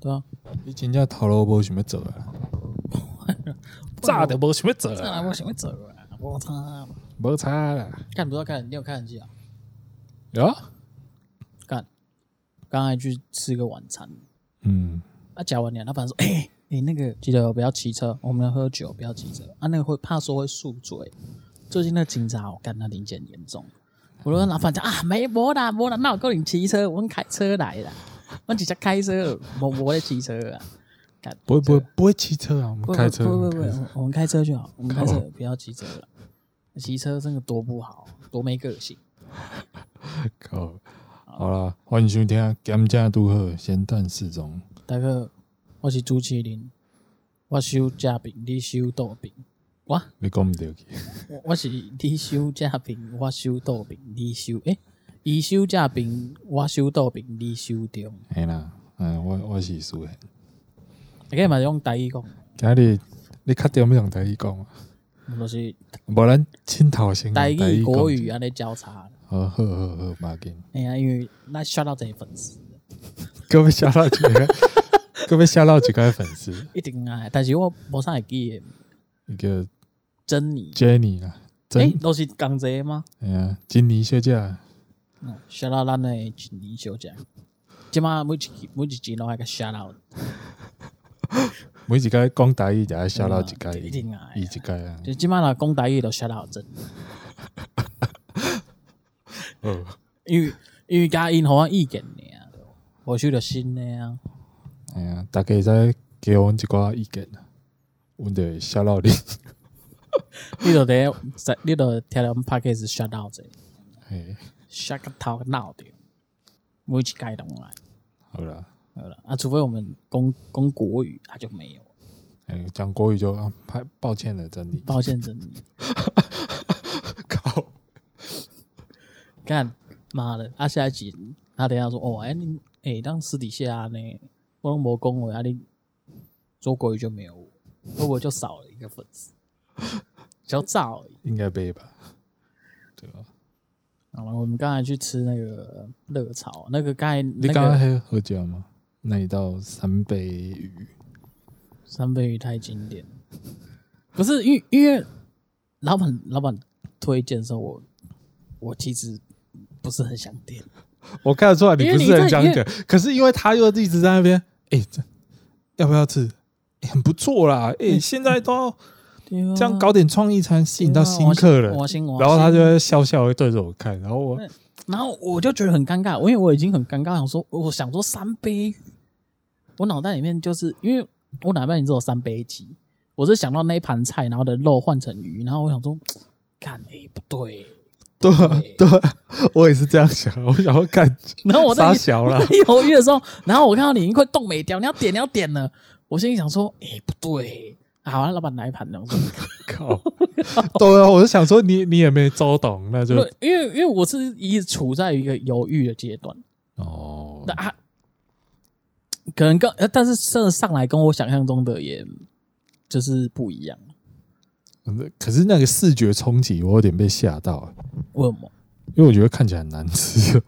对啊，你真正头路无想要做啊？炸的无想要做啊？我想要做啊！我操，无差啦！看不到看，你有看机啊？有啊，干，刚才去吃个晚餐，嗯，啊，讲完了，老板说，哎、欸，你、欸、那个记得不要骑车，我们要喝酒，不要骑车啊，那个会怕说会宿醉。最近那个警察，我干那临检严重，我说老板讲啊，没没啦没啦，那我够你骑车，我们开车来的。我直接开车，我我在骑车啊！不会不会不会骑车啊，我们开车，不不不，我们开车就好，我们开车不要骑车了。骑车真的多不好，多没个性。靠，好了，欢迎收听《甘家都好咸蛋四中》。大哥，我是朱麒麟，我收假饼，你收豆饼。哇，你讲唔对去？我是你收假饼，我收豆饼，你收诶。伊收假饼，我收豆饼，你收中。系啦，嗯，我我是输的。你可以嘛用台语讲。今日你确定要用台语讲？我是。无咱亲头先。台语国语安尼交叉。好好好好，马紧。哎呀，因为那刷到这些粉丝。各位刷到几个？各位刷到几个粉丝？一定啊，但是我无啥会记。一个珍妮。珍妮啊。诶，都是港姐吗？哎呀，珍妮小姐。嗯，shout out 咱的经理小姐，今嘛每一每一集拢爱个 shout out，每一集讲台语就爱 shout out 一个，一定啊，一个啊，就今嘛啦讲台语都 shout out 真，哦，因为因为加因互我意见呢，我收到新的啊，哎呀，大家再给我一寡意见啊，我得 shout out 你，你都得在，你都听到我们 podcast shout out 者，哎。下个头闹的，每一季都来。好了，好了啊，除非我们讲讲国语，他就没有。哎，讲国语就啊，拍抱歉了，真理，抱歉，真理。靠！干妈的，啊，下一集他等下说哦，哎你哎，当私底下呢，我拢无讲我啊，你做国语就没有我，会不会就少了一个粉丝？较早应该背吧？对吧？好了，我们刚才去吃那个热炒，那个刚才、那个、你刚刚还喝酒吗？那一道三杯鱼，三杯鱼太经典，不是因为因为老板老板推荐的时候，我我其实不是很想点。我看得出来你不是很想点，可是因为他又一直在那边，哎、要不要吃？欸、很不错啦，哎、欸，现在都要。这样搞点创意才吸引到新客人，然后他就会笑笑会对着我看，然后我，然后我就觉得很尴尬，因为我已经很尴尬，想说我想说三杯，我脑袋里面就是因为我哪边你只有三杯鸡，我是想到那一盘菜，然后的肉换成鱼，然后我想说，看哎、欸、不对，对对，我也是这样想，我想要看，然后我在小了 犹豫的时候，然后我看到你已经快冻没掉，你要点你要点了，我心里想说，哎、欸、不对。好啊，老板来一盘，然 后靠，对啊，我就想说你你也没周懂，那就因为因为我是一直处在一个犹豫的阶段。哦，那啊，可能跟但是真的上来跟我想象中的也就是不一样，可是那个视觉冲击我有点被吓到。了，为什么？因为我觉得看起来很难吃。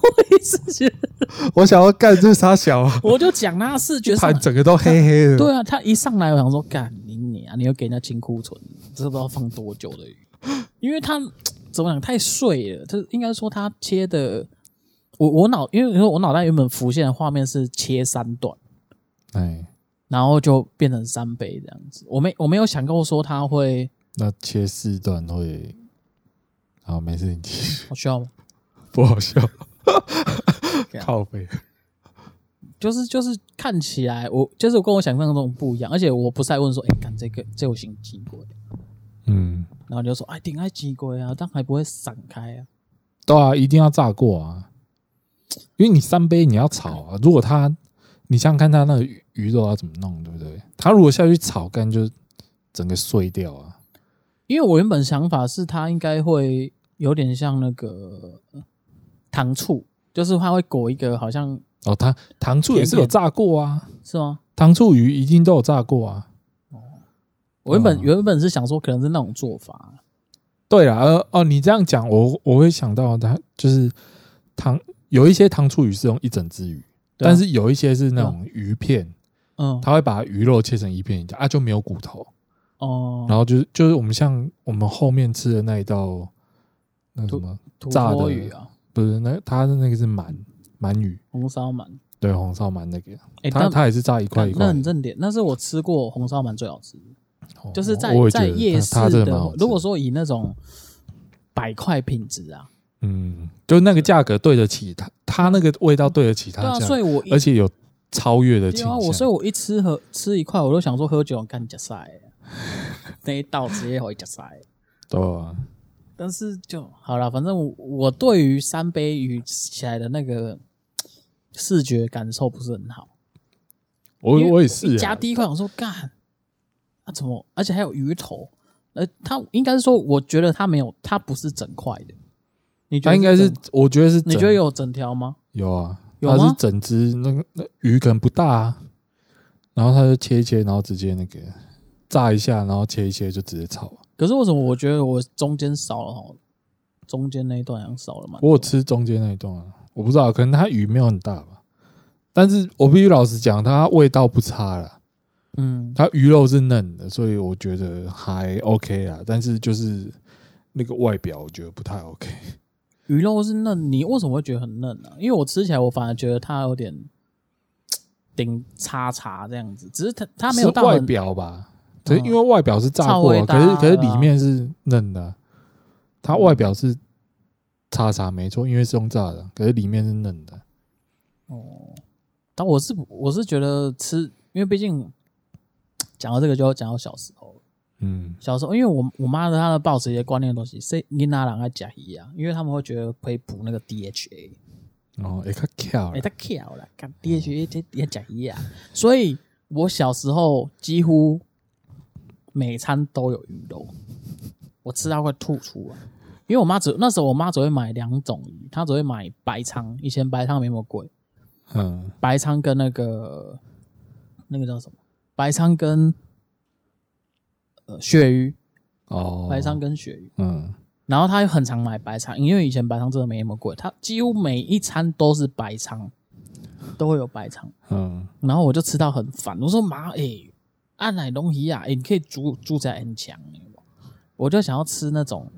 我也是觉得，我想要干这傻小，我就讲他视觉上整个都黑黑的。对啊，他一上来我想说干你你啊，你又给人家清库存，这不知道放多久的鱼，因为他怎么讲太碎了，这应该说他切的，我我脑因为我脑袋原本浮现的画面是切三段，哎，然后就变成三杯这样子，我没我没有想过说他会那切四段会，好没事你继续，好笑吗？不好笑。靠背，就是就是看起来我就是跟我想象中不一样，而且我不是在问说，哎、欸，看这个这有型机龟，嗯，然后就说，哎，顶爱机龟啊，但还不会散开啊，对啊，一定要炸过啊，因为你三杯你要炒啊，如果他你想想看他那个鱼肉要怎么弄，对不对？他如果下去炒干，就整个碎掉啊。因为我原本想法是他应该会有点像那个。糖醋就是它会裹一个好像哦，糖糖醋也是有炸过啊，是吗？糖醋鱼一定都有炸过啊。哦，我原本、哦、原本是想说可能是那种做法。对啊，呃哦，你这样讲，我我会想到它就是糖有一些糖醋鱼是用一整只鱼，但是有一些是那种鱼片，嗯，他会把鱼肉切成一片一片啊，就没有骨头哦。然后就是就是我们像我们后面吃的那一道那什么炸的鱼啊，不是那他的那个是鳗鳗鱼，红烧鳗，对，红烧鳗那个，欸、他他也是炸一块一块，那很正点，那是我吃过红烧鳗最好吃。的。就是在在夜市的，如果说以那种百块品质啊，嗯，就那个价格对得起它，它那个味道对得起它，对啊，所以我而且有超越的倾向。我所以我一吃喝吃一块，我都想说喝酒干加塞，那一道直接会加塞。对啊，但是就好了，反正我我对于三杯鱼起来的那个视觉感受不是很好。我我也是加第一块，我说干。那怎么？而且还有鱼头，呃，它应该是说，我觉得它没有，它不是整块的。你觉得它应该是？我觉得是。你觉得有整条吗？有啊，有它是整只那个那鱼可能不大，啊，然后它就切一切，然后直接那个炸一下，然后切一切就直接炒。可是为什么我觉得我中间少了哈？中间那一段好像少了嘛？我有吃中间那一段啊，我不知道，可能它鱼没有很大吧。但是我必须老实讲，它味道不差了。嗯，它鱼肉是嫩的，所以我觉得还 OK 啊。但是就是那个外表，我觉得不太 OK。鱼肉是嫩，你为什么会觉得很嫩呢、啊？因为我吃起来，我反而觉得它有点 顶叉叉这样子。只是它它没有到外表吧？可是因为外表是炸过，嗯、可是可是里面是嫩的。它外表是叉叉没错，因为是用炸的，可是里面是嫩的。哦，但我是我是觉得吃，因为毕竟。讲到这个，就要讲到小时候。嗯，小时候，因为我我妈的她的抱持一些观念的东西，是你拿两爱假鱼啊？因为他们会觉得可以补那个 DHA。哦，也，太巧了，哎，太巧了，看 DHA 这也假鱼啊！所以我小时候几乎每餐都有鱼肉，我吃到快吐出来。因为我妈只那时候我妈只会买两种鱼，她只会买白鲳，以前白鲳没那么贵。嗯，白鲳跟那个那个叫什么？白鲳跟呃鳕鱼。哦，白鲳跟鳕鱼，嗯，然后她又很常买白鲳，因为以前白鲳真的没那么贵，她几乎每一餐都是白鲳，都会有白鲳，嗯，然后我就吃到很烦，我说妈，哎，按奶龙鱼啊，哎，你可以煮煮起来很强，我就想要吃那种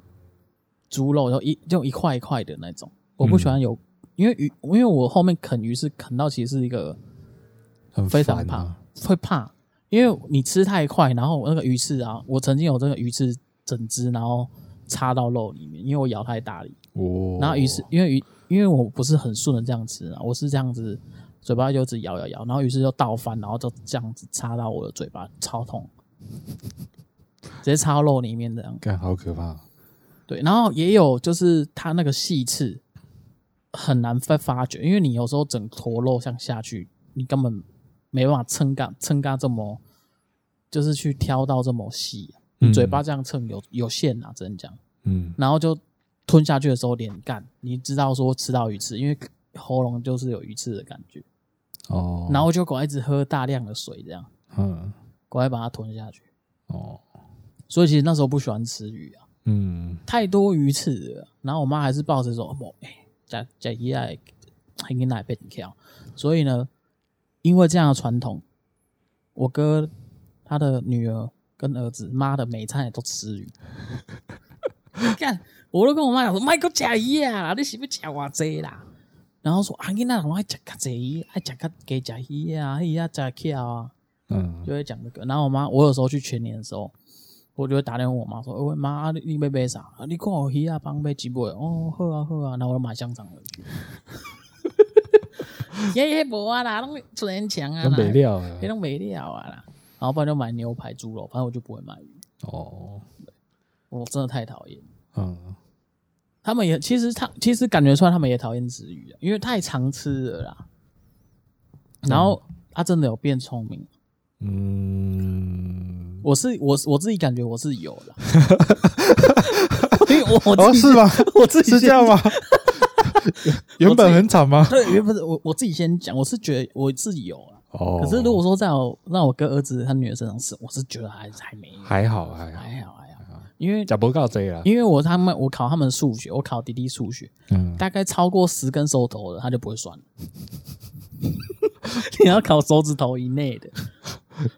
猪肉，就一就一块一块的那种，我不喜欢有，嗯、因为鱼，因为我后面啃鱼是啃到其实是一个很非常怕。会怕，因为你吃太快，然后那个鱼刺啊，我曾经有这个鱼刺整只，然后插到肉里面，因为我咬太大力。哦。然后鱼刺，因为鱼，因为我不是很顺的这样吃啊，我是这样子，嘴巴就一直咬咬咬，然后于是就倒翻，然后就这样子插到我的嘴巴，超痛，直接插到肉里面这样。干，好可怕。对，然后也有就是它那个细刺很难发发觉，因为你有时候整坨肉像下去，你根本。没办法撑干撑干这么，就是去挑到这么细，嗯、嘴巴这样蹭有有限啊，只能讲。嗯，然后就吞下去的时候脸干，你知道说吃到鱼刺，因为喉咙就是有鱼刺的感觉。哦。然后就赶快一直喝大量的水，这样。嗯。赶快把它吞下去。哦。所以其实那时候不喜欢吃鱼啊。嗯。太多鱼刺了，然后我妈还是抱着说：“哦，哎，加加一来，还给奶被你挑。”所以呢。因为这样的传统，我哥他的女儿跟儿子，妈的每餐也都吃鱼。看，我都跟我妈讲说：“卖个假鱼啊，你是不是吃我这啦？”然后说：“啊，你那人爱吃个这鱼，爱吃个给假鱼啊，哎呀，假巧啊。”嗯，就会讲这个。然后我妈，我有时候去全年的时候，我就会打电话我妈说：“喂妈，你你要买啥？你看我鱼啊，帮买几尾哦，好啊好啊。”然后我就买香肠回去。也也无啊啦，拢出很强啊，没料，也拢没料啊啦。然后不然就买牛排、猪肉，反正我就不会买鱼。哦，我真的太讨厌。嗯，他们也其实他其实感觉出来，他们也讨厌吃鱼，因为太常吃了啦。然后他真的有变聪明。嗯，我是我我自己感觉我是有了。因为我哦是吗？我自己 是这样吗？原本很惨吗？对，原本我我自己先讲，我是觉得我自己有了。哦。可是如果说在我让我哥儿子他女儿身上是，我是觉得还还没有。还好还好，因为讲不告这了。因为我他们我考他们数学，我考弟弟数学，嗯，大概超过十根手头的他就不会算了。你要考手指头以内的，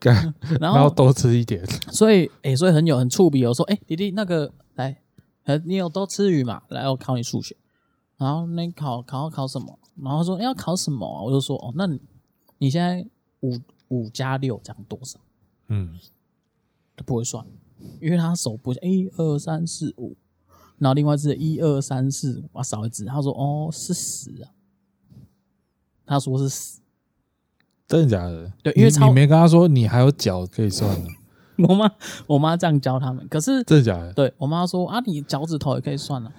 然后多吃一点。所以，哎、欸，所以很有很触笔。我说，哎、欸，弟弟，那个来，你有多吃鱼嘛？来，我考你数学。然后那考考考什么？然后说、欸、要考什么？我就说，哦，那你你现在五五加六这样多少？嗯，他不会算，因为他手不一二三四五，然后另外是一二三四五，我少一只。他说，哦，是十啊。他说是十，真的假的？对，因为你，你没跟他说你还有脚可以算的。我妈我妈这样教他们，可是真的假的？对我妈说啊，你脚趾头也可以算了。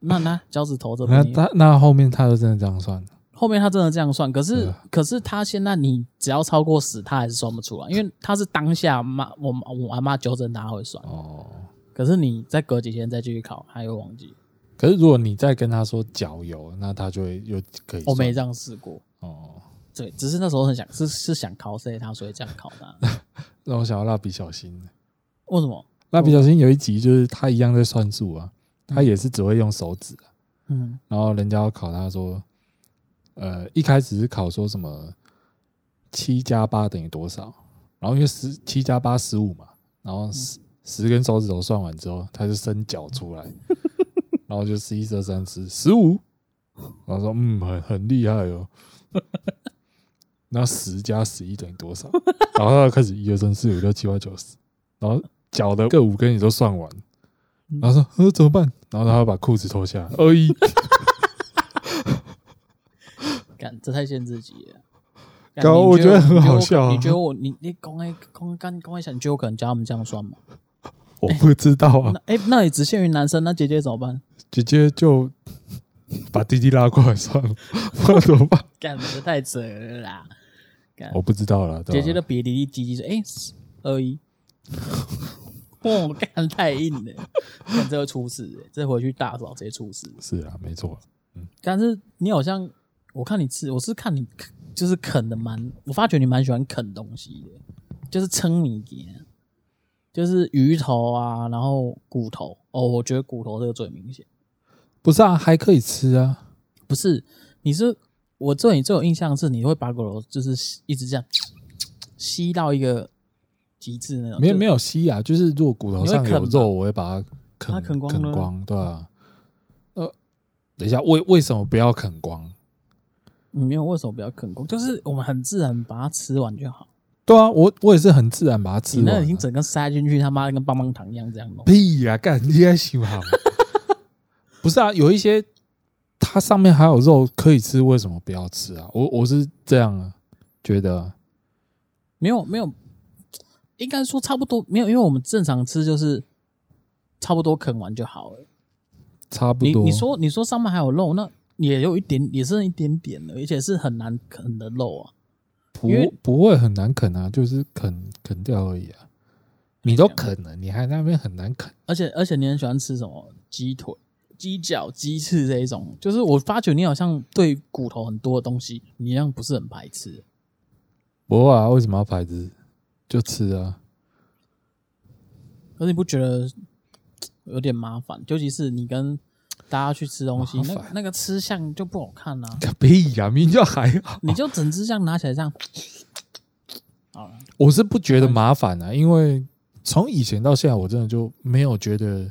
那那脚趾头这边，那他那后面他就真的这样算。后面他真的这样算，可是可是他现在你只要超过十，他还是算不出来，因为他是当下妈我我阿妈纠正他会算哦。可是你再隔几天再继续考，他又忘记。可是如果你再跟他说脚有，那他就会又可以。我没这样试过哦。对，只是那时候很想是是想考谁，他所以这样考他。让我想到蜡笔小新。为什么？蜡笔小新有一集就是他一样在算数啊，他也是只会用手指。嗯。然后人家要考他说，呃，一开始是考说什么七加八等于多少？然后因为十七加八十五嘛，然后十十根手指头算完之后，他就伸脚出来。然后就十一、十二、三、十、十五，然后说嗯，很很厉害哦。那十加十一等于多少？然后他开始一二三四五六七八九十，然后脚的各五根也都算完，然后说呃怎么办？然后他会把裤子脱下来，二一，干这太限制级了。搞我觉得很好笑。你觉得我你你公开公开公开想，你觉得我可能教他们这样算吗？我不知道啊。哎，那也只限于男生，那姐姐怎么办？姐姐就把弟弟拉过来算了，不然怎么办？干的太扯了啦！我不知道了。姐姐的比弟弟鸡鸡说：“哎、欸，二一。”哦，干太硬了，干这会出事、欸，这回去大嫂直接出事。是啊，没错。嗯，但是你好像我看你吃，我是看你就是啃的蛮，我发觉你蛮喜欢啃东西的，就是撑你点，就是鱼头啊，然后骨头。哦，我觉得骨头这个最明显。不是啊，还可以吃啊。不是，你是我对你最有印象是，你会把骨头就是一直这样吸到一个极致那种。没有没有吸啊，就是如果骨头上有肉，我会把它啃它啃光啃光，对啊。呃，等一下，为为什么不要啃光？没有为什么不要啃过，就是我们很自然把它吃完就好。对啊，我我也是很自然把它吃完。那已经整个塞进去，他妈跟棒棒糖一样这样弄。屁呀、啊，干你还喜欢？不是啊，有一些它上面还有肉可以吃，为什么不要吃啊？我我是这样啊，觉得没有没有，应该说差不多没有，因为我们正常吃就是差不多啃完就好了，差不多。你，你说你说上面还有肉，那也有一点，也剩一点点的，而且是很难啃的肉啊。不不会很难啃啊，就是啃啃掉而已啊。你都啃了，你还在那边很难啃。而且而且你很喜欢吃什么鸡腿？鸡脚、鸡翅这一种，就是我发觉你好像对骨头很多的东西，你一样不是很排斥。不会啊，为什么要排斥？就吃啊。可是你不觉得有点麻烦？尤其是你跟大家去吃东西，那那个吃相就不好看啊。个屁呀，明明就还好。你就整只这样拿起来这样。好了，我是不觉得麻烦啊，因为从以前到现在，我真的就没有觉得。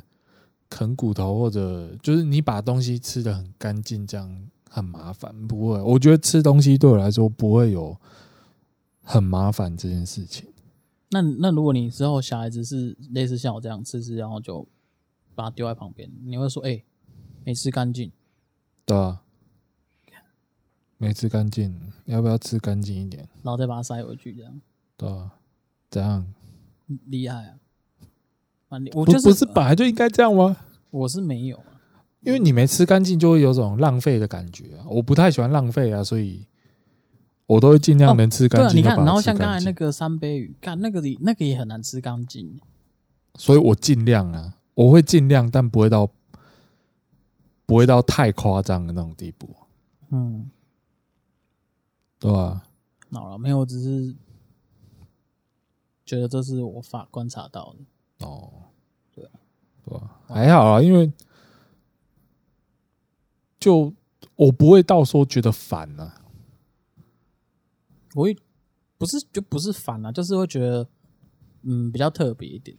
啃骨头，或者就是你把东西吃得很干净，这样很麻烦。不会，我觉得吃东西对我来说不会有很麻烦这件事情。那那如果你之后小孩子是类似像我这样吃吃，然后就把它丢在旁边，你会说：“哎、欸，没吃干净。”对啊，没吃干净，要不要吃干净一点？然后再把它塞回去，这样。对啊，这样厉害啊！我不不是本来就应该这样吗？我是没有啊，因为你没吃干净，就会有种浪费的感觉啊！我不太喜欢浪费啊，所以我都会尽量能吃干净。对，你看，然后像刚才那个三杯鱼，干那个里那个也很难吃干净，所以我尽量啊，我会尽量，但不会到不会到太夸张的那种地步。嗯，对啊？好了，没有，我只是觉得这是我法观察到的。哦，对，对吧？还好啊，因为就我不会到说觉得烦啊。我会不是就不是烦啊，就是会觉得嗯比较特别一点。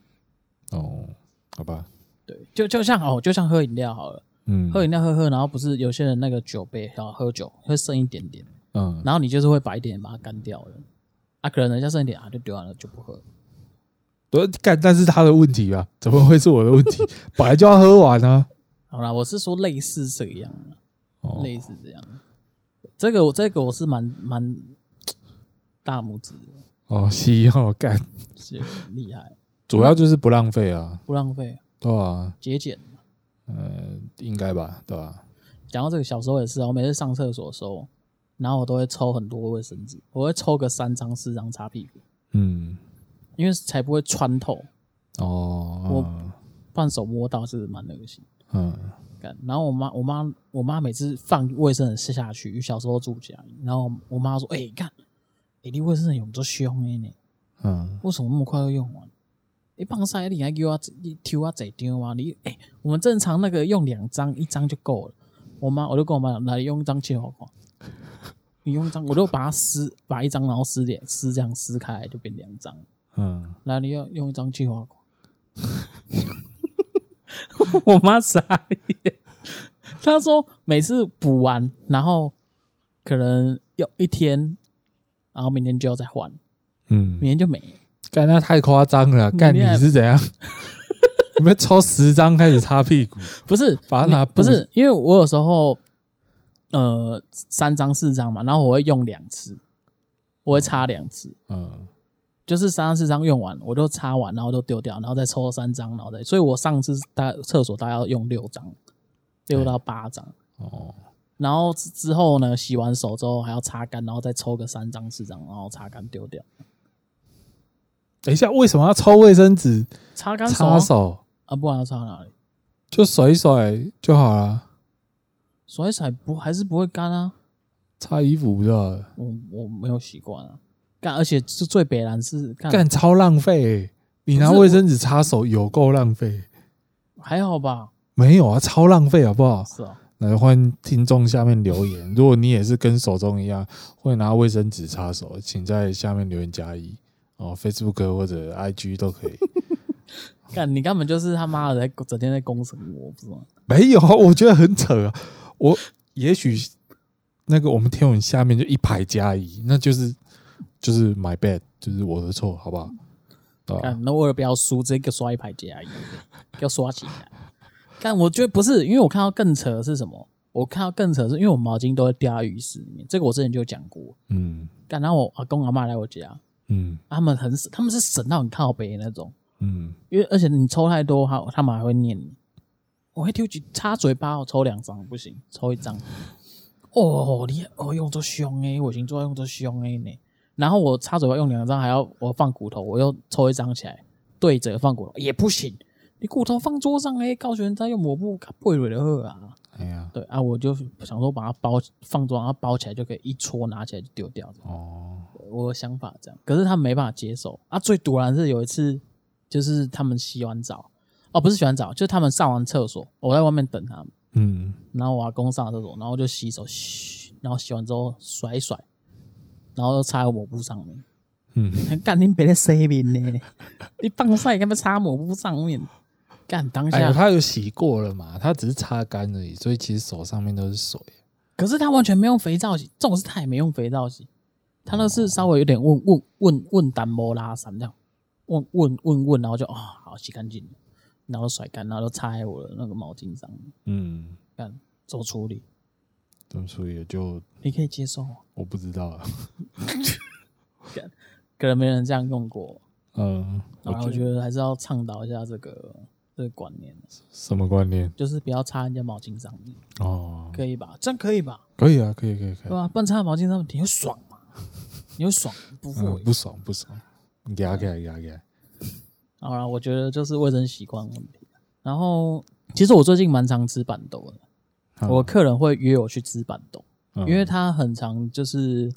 哦，好吧。对，就就像哦，就像喝饮料好了，嗯，喝饮料喝喝，然后不是有些人那个酒杯要喝酒会剩一点点，嗯，然后你就是会把一点点把它干掉了，啊，可能人家剩一点啊就丢完了就不喝。对，干，但是他的问题啊，怎么会是我的问题？本来就要喝完啊。好啦，我是说类似这样类似这样。这个我这个我是蛮蛮 大拇指的。哦，西哦，干，是厉害。主要就是不浪费啊，不浪费，对啊，节俭。呃，应该吧，对吧、啊？讲到这个，小时候也是，我每次上厕所的时候，然后我都会抽很多卫生纸，我会抽个三张四张擦屁股。嗯。因为才不会穿透哦，我半手摸到是蛮恶心。嗯，然后我妈，我妈，我妈每次放卫生纸下去，小时候住家，然后我妈说：“哎、欸，看，哎、欸，你卫生纸用这凶的呢？嗯，为什么那么快就用完？你放晒你还给我你丢啊这张啊？你哎、欸，我们正常那个用两张，一张就够了。我妈，我就跟我妈讲，那 你用一张切好看，你用一张，我就把它撕，把一张然后撕点撕这样撕开来就变两张。”嗯，来，你要用一张计划 我妈傻眼，她说每次补完，然后可能要一天，然后明天就要再换。嗯，明天就没。干，那太夸张了。干，你是怎样？你们抽十张开始擦屁股？不是，把它拿不是，因为我有时候呃三张四张嘛，然后我会用两次，我会擦两次。嗯。嗯就是三张四张用完，我就擦完，然后都丢掉，然后再抽三张，然后再。所以我上次大厕所大概要用六张，六到八张。哦。然后之后呢，洗完手之后还要擦干，然后再抽个三张四张，然后擦干丢掉。等一下，为什么要抽卫生纸？擦干手。擦手啊？不然要擦哪里？就甩一甩就好了。甩一甩不还是不会干啊？擦衣服不知道。我我没有习惯啊。干，而且是最北蓝是干超浪费、欸，你拿卫生纸擦手有够浪费，还好吧？没有啊，超浪费好不好？是啊，来欢迎听众下面留言，如果你也是跟手中一样会拿卫生纸擦手，请在下面留言加一哦，Facebook 或者 IG 都可以。干，你根本就是他妈的在整天在攻审我，不知道？没有，我觉得很扯啊。我也许那个我们天文下面就一排加一，那就是。就是 my bad，就是我的错，好不好？看，那为了不要输，直接给刷一排加一，要刷起来。但我觉得不是，因为我看到更扯的是什么？我看到更扯的是，因为我毛巾都会掉在浴室里面，这个我之前就讲过。嗯，干，然后我阿公阿妈来我家，嗯，他们很省，他们是神到很靠北那种，嗯，因为而且你抽太多，他他们还会念你。我会丢几擦嘴巴，我抽两张不行，抽一张。哦，你哦用作凶诶，我已经做用作凶诶呢。然后我擦嘴巴用两张，还要我放骨头，我又抽一张起来对着放骨头也不行。你骨头放桌上哎，告诉人家用抹布背了的喝啊。哎呀，对啊，我就想说把它包放桌上，然后包起来就可以一戳拿起来就丢掉。哦，我的想法这样，可是他们没办法接受啊。最突然是有一次，就是他们洗完澡，哦，不是洗完澡，就是他们上完厕所，我在外面等他们。嗯，然后我阿公上厕所，然后就洗手，嘘，然后洗完之后甩一甩。然后擦在 抹布上面，嗯，干你别在洗面呢，你放晒干嘛擦抹布上面？干当下、哎、他有洗过了嘛？他只是擦干而已，所以其实手上面都是水。可是他完全没用肥皂洗，这种是他也没用肥皂洗，他那是稍微有点问问问问单摩拉散这样，问问问问，然后就啊、哦、好洗干净，然后甩干，然后就擦在我的那个毛巾上面，嗯，干做处理。怎么处理就你可以接受？我不知道 啊，可能没人这样用过。嗯，然后我觉得还是要倡导一下这个这个观念。什么观念？就是不要擦人家毛巾上面。哦，可以吧？这样可以吧？可以啊，可以，可以，可以。对吧？不然擦毛巾上面你会爽吗？你会爽？不会，不爽，不爽。你给他，给他，给他，给他。好了，我觉得就是卫生习惯问题。然后，其实我最近蛮常吃板豆的。我客人会约我去吃板豆，嗯、因为他很常就是，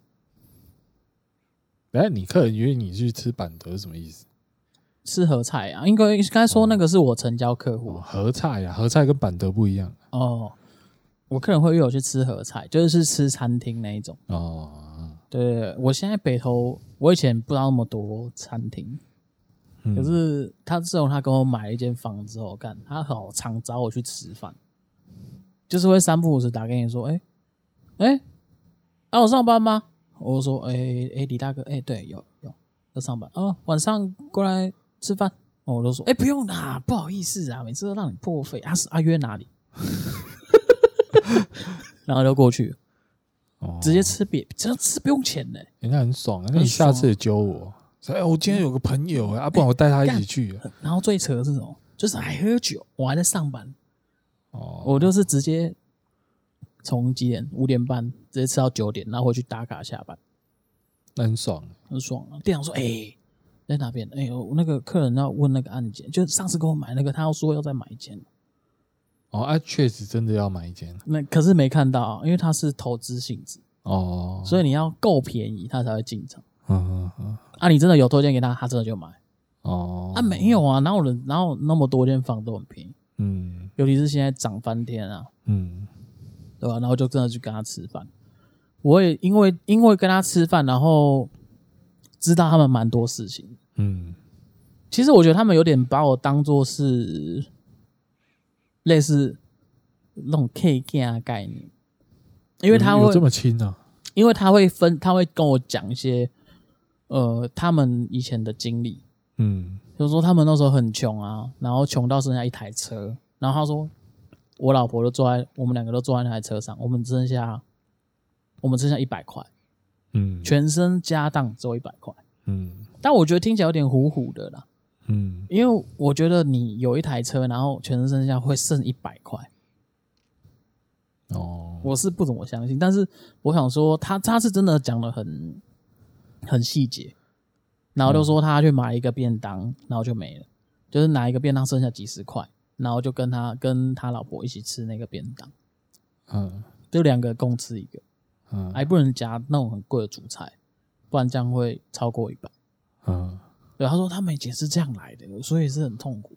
哎，你客人约你去吃板豆是什么意思？吃合菜啊？应该刚才说那个是我成交客户，哦，合菜呀，啊，合菜跟板德不一样哦。我客人会约我去吃合菜，就是吃餐厅那一种哦。对，我现在北投，我以前不知道那么多餐厅，嗯、可是他自从他跟我买了一间房之后，干他好常找我去吃饭，就是会三不五时打给你说，哎、欸，哎、欸，啊我上班吗？我说，哎、欸、哎、欸、李大哥，哎、欸、对，有有要上班哦，晚上过来吃饭。我都说，哎、欸，不用啦，不好意思啊，每次都让你破费。阿、啊、是阿、啊、约哪里？然后就过去，哦，直接吃别，这样吃不用钱的，人家很爽啊。那你下次也揪我，哎、欸，我今天有个朋友啊，不然我带他一起去。然后最扯的是什么？就是还喝酒，我还在上班。哦，我就是直接从几点？五点半直接吃到九点，然后回去打卡下班。那很爽，很爽啊！店长说，哎、欸。在哪边？哎呦，那个客人要问那个案件，就上次给我买那个，他要说要再买一间。哦，啊，确实真的要买一间。那可是没看到，因为他是投资性质哦，所以你要够便宜，他才会进场。嗯嗯嗯。啊，你真的有推荐给他，他真的就买。哦。啊，没有啊，哪有人哪有那么多间房都很便宜？嗯。尤其是现在涨翻天啊。嗯。对吧？然后就真的去跟他吃饭。我也因为因为跟他吃饭，然后。知道他们蛮多事情，嗯，其实我觉得他们有点把我当做是类似那种 K G 啊概念，因为他会这么亲呢？因为他会分，他会跟我讲一些呃他们以前的经历，嗯，就是说他们那时候很穷啊，然后穷到剩下一台车，然后他说我老婆都坐在，我们两个都坐在那台车上，我们只剩下我们只剩下一百块。嗯，全身家当只有一百块，嗯，但我觉得听起来有点糊糊的啦，嗯，因为我觉得你有一台车，然后全身上下会剩一百块，哦，我是不怎么相信，但是我想说他他是真的讲的很很细节，然后就说他去买一个便当，然后就没了，就是拿一个便当剩下几十块，然后就跟他跟他老婆一起吃那个便当，嗯，就两个共吃一个。嗯，还不能夹那种很贵的主菜，不然这样会超过一百。嗯，对，他说他们以前是这样来的，所以是很痛苦。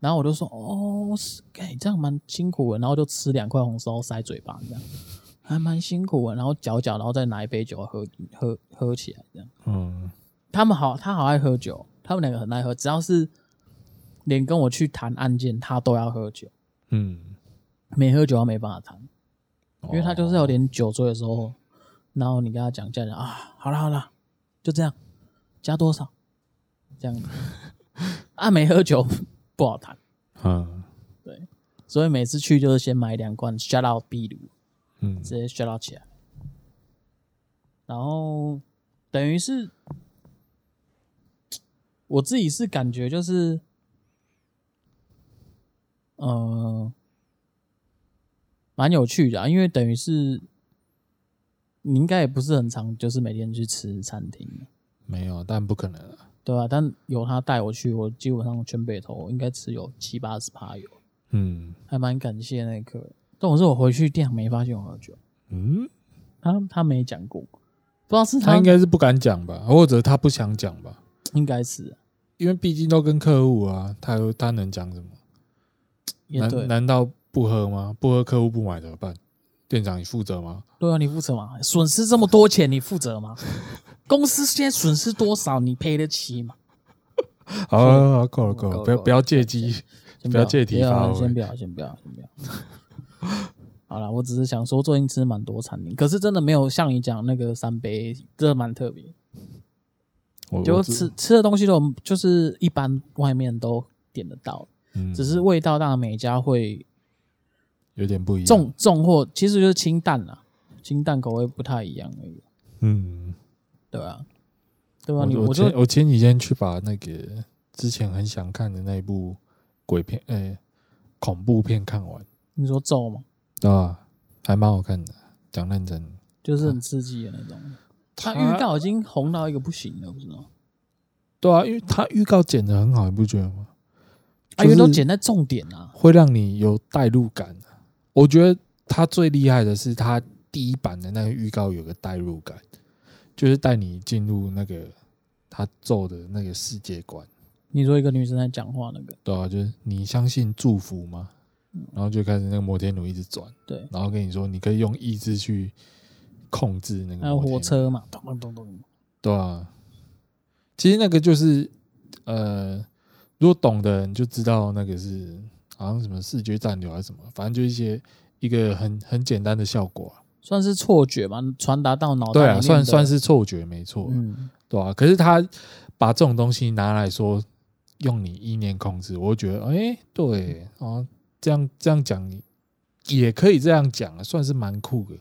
然后我就说，哦，是，哎，这样蛮辛苦的。然后就吃两块红烧塞嘴巴，这样还蛮辛苦的。然后嚼嚼，然后再拿一杯酒喝喝喝起来，这样。嗯，他们好，他好爱喝酒，他们两个很爱喝，只要是连跟我去谈案件，他都要喝酒。嗯，没喝酒他没办法谈。因为他就是有点酒醉的时候，然后你跟他讲价讲啊，好了好了，就这样，加多少？这样子，啊，没喝酒 不好谈，嗯，对，所以每次去就是先买两罐 shut out 嗯，直接 shut out 起来，然后等于是我自己是感觉就是，嗯、呃。蛮有趣的啊，因为等于是你应该也不是很常，就是每天去吃餐厅。没有，但不可能啊。对啊，但有他带我去，我基本上全北投应该只有七八十趴有。嗯，还蛮感谢那个。但我是我回去店没发现我喝酒。嗯，他他没讲过，不知道是他，他应该是不敢讲吧，或者他不想讲吧？应该是啊，因为毕竟都跟客户啊，他他能讲什么？难难道？不喝吗？不喝，客户不买怎么办？店长你负责吗？对啊，你负责吗？损失这么多钱，你负责吗？公司现在损失多少，你赔得起吗？好，好，好，够了，够了，不要不要借机，不要借题发挥，先不要，先不要，先不要。好了，我只是想说，最近吃蛮多餐厅，可是真的没有像你讲那个三杯，真的蛮特别。就吃吃的东西都就是一般外面都点得到，嗯，只是味道当然每家会。有点不一样，重重或其实就是清淡啦，清淡口味不太一样而已。嗯，对啊，对吧？我我前我前几天去把那个之前很想看的那一部鬼片，诶、欸，恐怖片看完。你说咒吗？对啊，还蛮好看的，讲认真，就是很刺激的那种。他预告已经红到一个不行了，不知道？对啊，因为他预告剪的很好，你不觉得吗？啊，因为都剪在重点啊，会让你有代入感。我觉得他最厉害的是他第一版的那个预告有个代入感，就是带你进入那个他咒的那个世界观。你说一个女生在讲话那个？对啊，就是你相信祝福吗？然后就开始那个摩天轮一直转，对，然后跟你说你可以用意志去控制那个。还有火车嘛，咚咚咚咚。对啊，其实那个就是呃，如果懂的人就知道那个是好像什么视觉暂留还是什么，反正就一些一个很很简单的效果啊，算是错觉嘛，传达到脑袋。对啊，算算是错觉，没错。嗯，对啊。可是他把这种东西拿来说，用你意念控制，我就觉得，哎、欸，对啊，这样这样讲也可以这样讲，算是蛮酷的。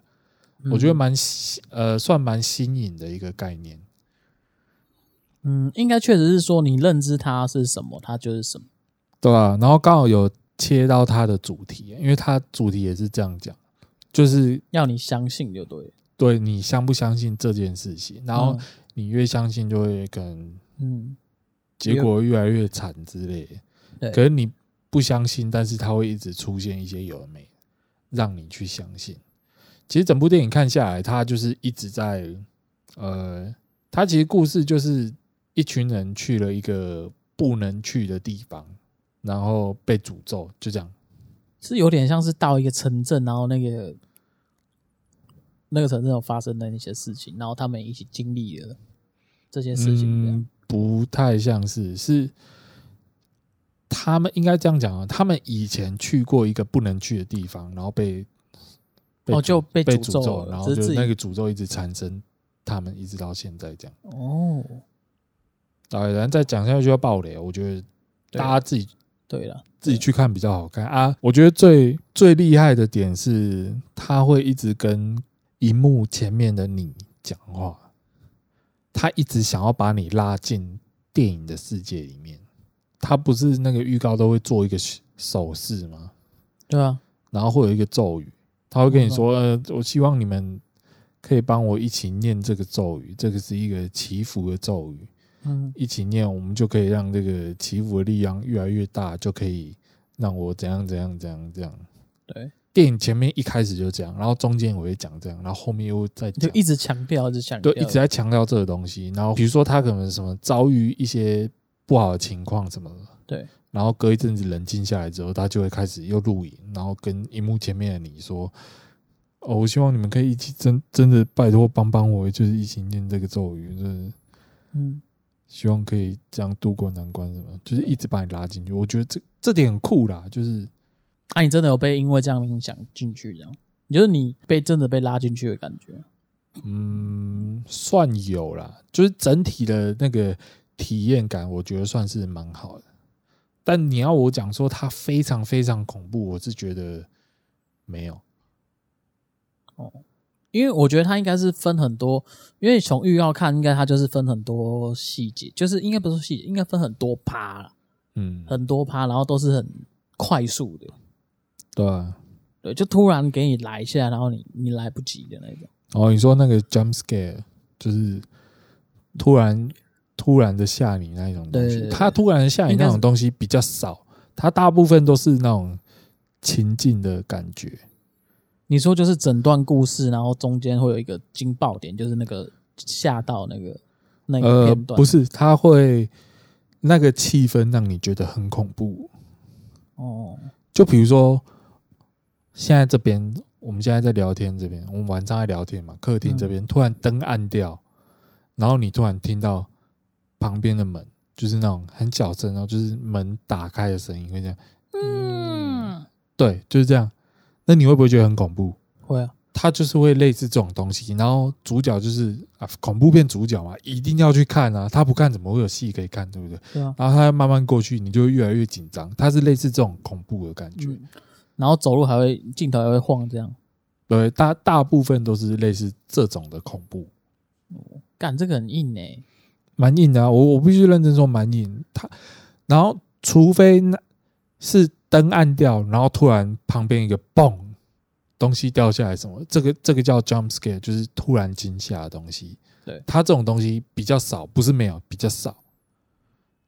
我觉得蛮呃，算蛮新颖的一个概念。嗯，应该确实是说，你认知它是什么，它就是什么，对啊，然后刚好有切到它的主题，因为它主题也是这样讲，就是要你相信就对，对你相不相信这件事情，然后你越相信，就会跟嗯，结果越来越惨之类的。对，可是你不相信，但是它会一直出现一些有的没，让你去相信。其实整部电影看下来，它就是一直在呃，它其实故事就是。一群人去了一个不能去的地方，然后被诅咒，就这样，是有点像是到一个城镇，然后那个那个城镇有发生的那些事情，然后他们一起经历了这些事情。嗯，不太像是，是他们应该这样讲啊，他们以前去过一个不能去的地方，然后被，被哦就被诅咒，咒，然后就那个诅咒一直产生，他们一直到现在这样。哦。当然，再讲下去就要爆雷。我觉得大家自己对了，自己去看比较好看啊。我觉得最最厉害的点是，他会一直跟荧幕前面的你讲话，他一直想要把你拉进电影的世界里面。他不是那个预告都会做一个手势吗？对啊，然后会有一个咒语，他会跟你说：“呃，我希望你们可以帮我一起念这个咒语，这个是一个祈福的咒语。”嗯，一起念，我们就可以让这个祈福的力量越来越大，就可以让我怎样怎样怎样这样。对，电影前面一开始就这样，然后中间我会讲这样，然后后面又再讲，就一直强调，一直强调，对，一直在强调这个东西。然后比如说他可能什么遭遇一些不好的情况什么的，对，然后隔一阵子冷静下来之后，他就会开始又录影，然后跟荧幕前面的你说：“哦，我希望你们可以一起真真的拜托帮帮我，就是一起念这个咒语。”就是，嗯。希望可以这样度过难关，什么就是一直把你拉进去。我觉得这这点很酷啦，就是，啊，你真的有被因为这样影响进去，这样，就是你被真的被拉进去的感觉。嗯，算有啦，就是整体的那个体验感，我觉得算是蛮好的。但你要我讲说它非常非常恐怖，我是觉得没有。哦。因为我觉得它应该是分很多，因为从预告看，应该它就是分很多细节，就是应该不是细节，应该分很多趴了，嗯，很多趴，然后都是很快速的，对啊，对，就突然给你来一下，然后你你来不及的那种。哦，你说那个 jump scare 就是突然突然的吓你那一种东西，它突然吓你那种东西比较少，它大部分都是那种情境的感觉。你说就是整段故事，然后中间会有一个惊爆点，就是那个吓到那个那个片段。呃，不是，它会那个气氛让你觉得很恐怖。哦，就比如说现在这边，我们现在在聊天这边，我们晚上在聊天嘛，客厅这边、嗯、突然灯暗掉，然后你突然听到旁边的门，就是那种很小声，然后就是门打开的声音，会这样。嗯，对，就是这样。那你会不会觉得很恐怖？会啊，它就是会类似这种东西，然后主角就是啊，恐怖片主角嘛，一定要去看啊，他不看怎么会有戏可以看，对不对？对啊。然后他慢慢过去，你就越来越紧张，它是类似这种恐怖的感觉。嗯。然后走路还会镜头还会晃，这样。对，大大部分都是类似这种的恐怖。哦，干这个很硬诶，蛮硬的啊，我我必须认真说蛮硬。他，然后除非那是。灯暗掉，然后突然旁边一个嘣，东西掉下来什么？这个这个叫 jump scare，就是突然惊吓的东西。对，它这种东西比较少，不是没有，比较少。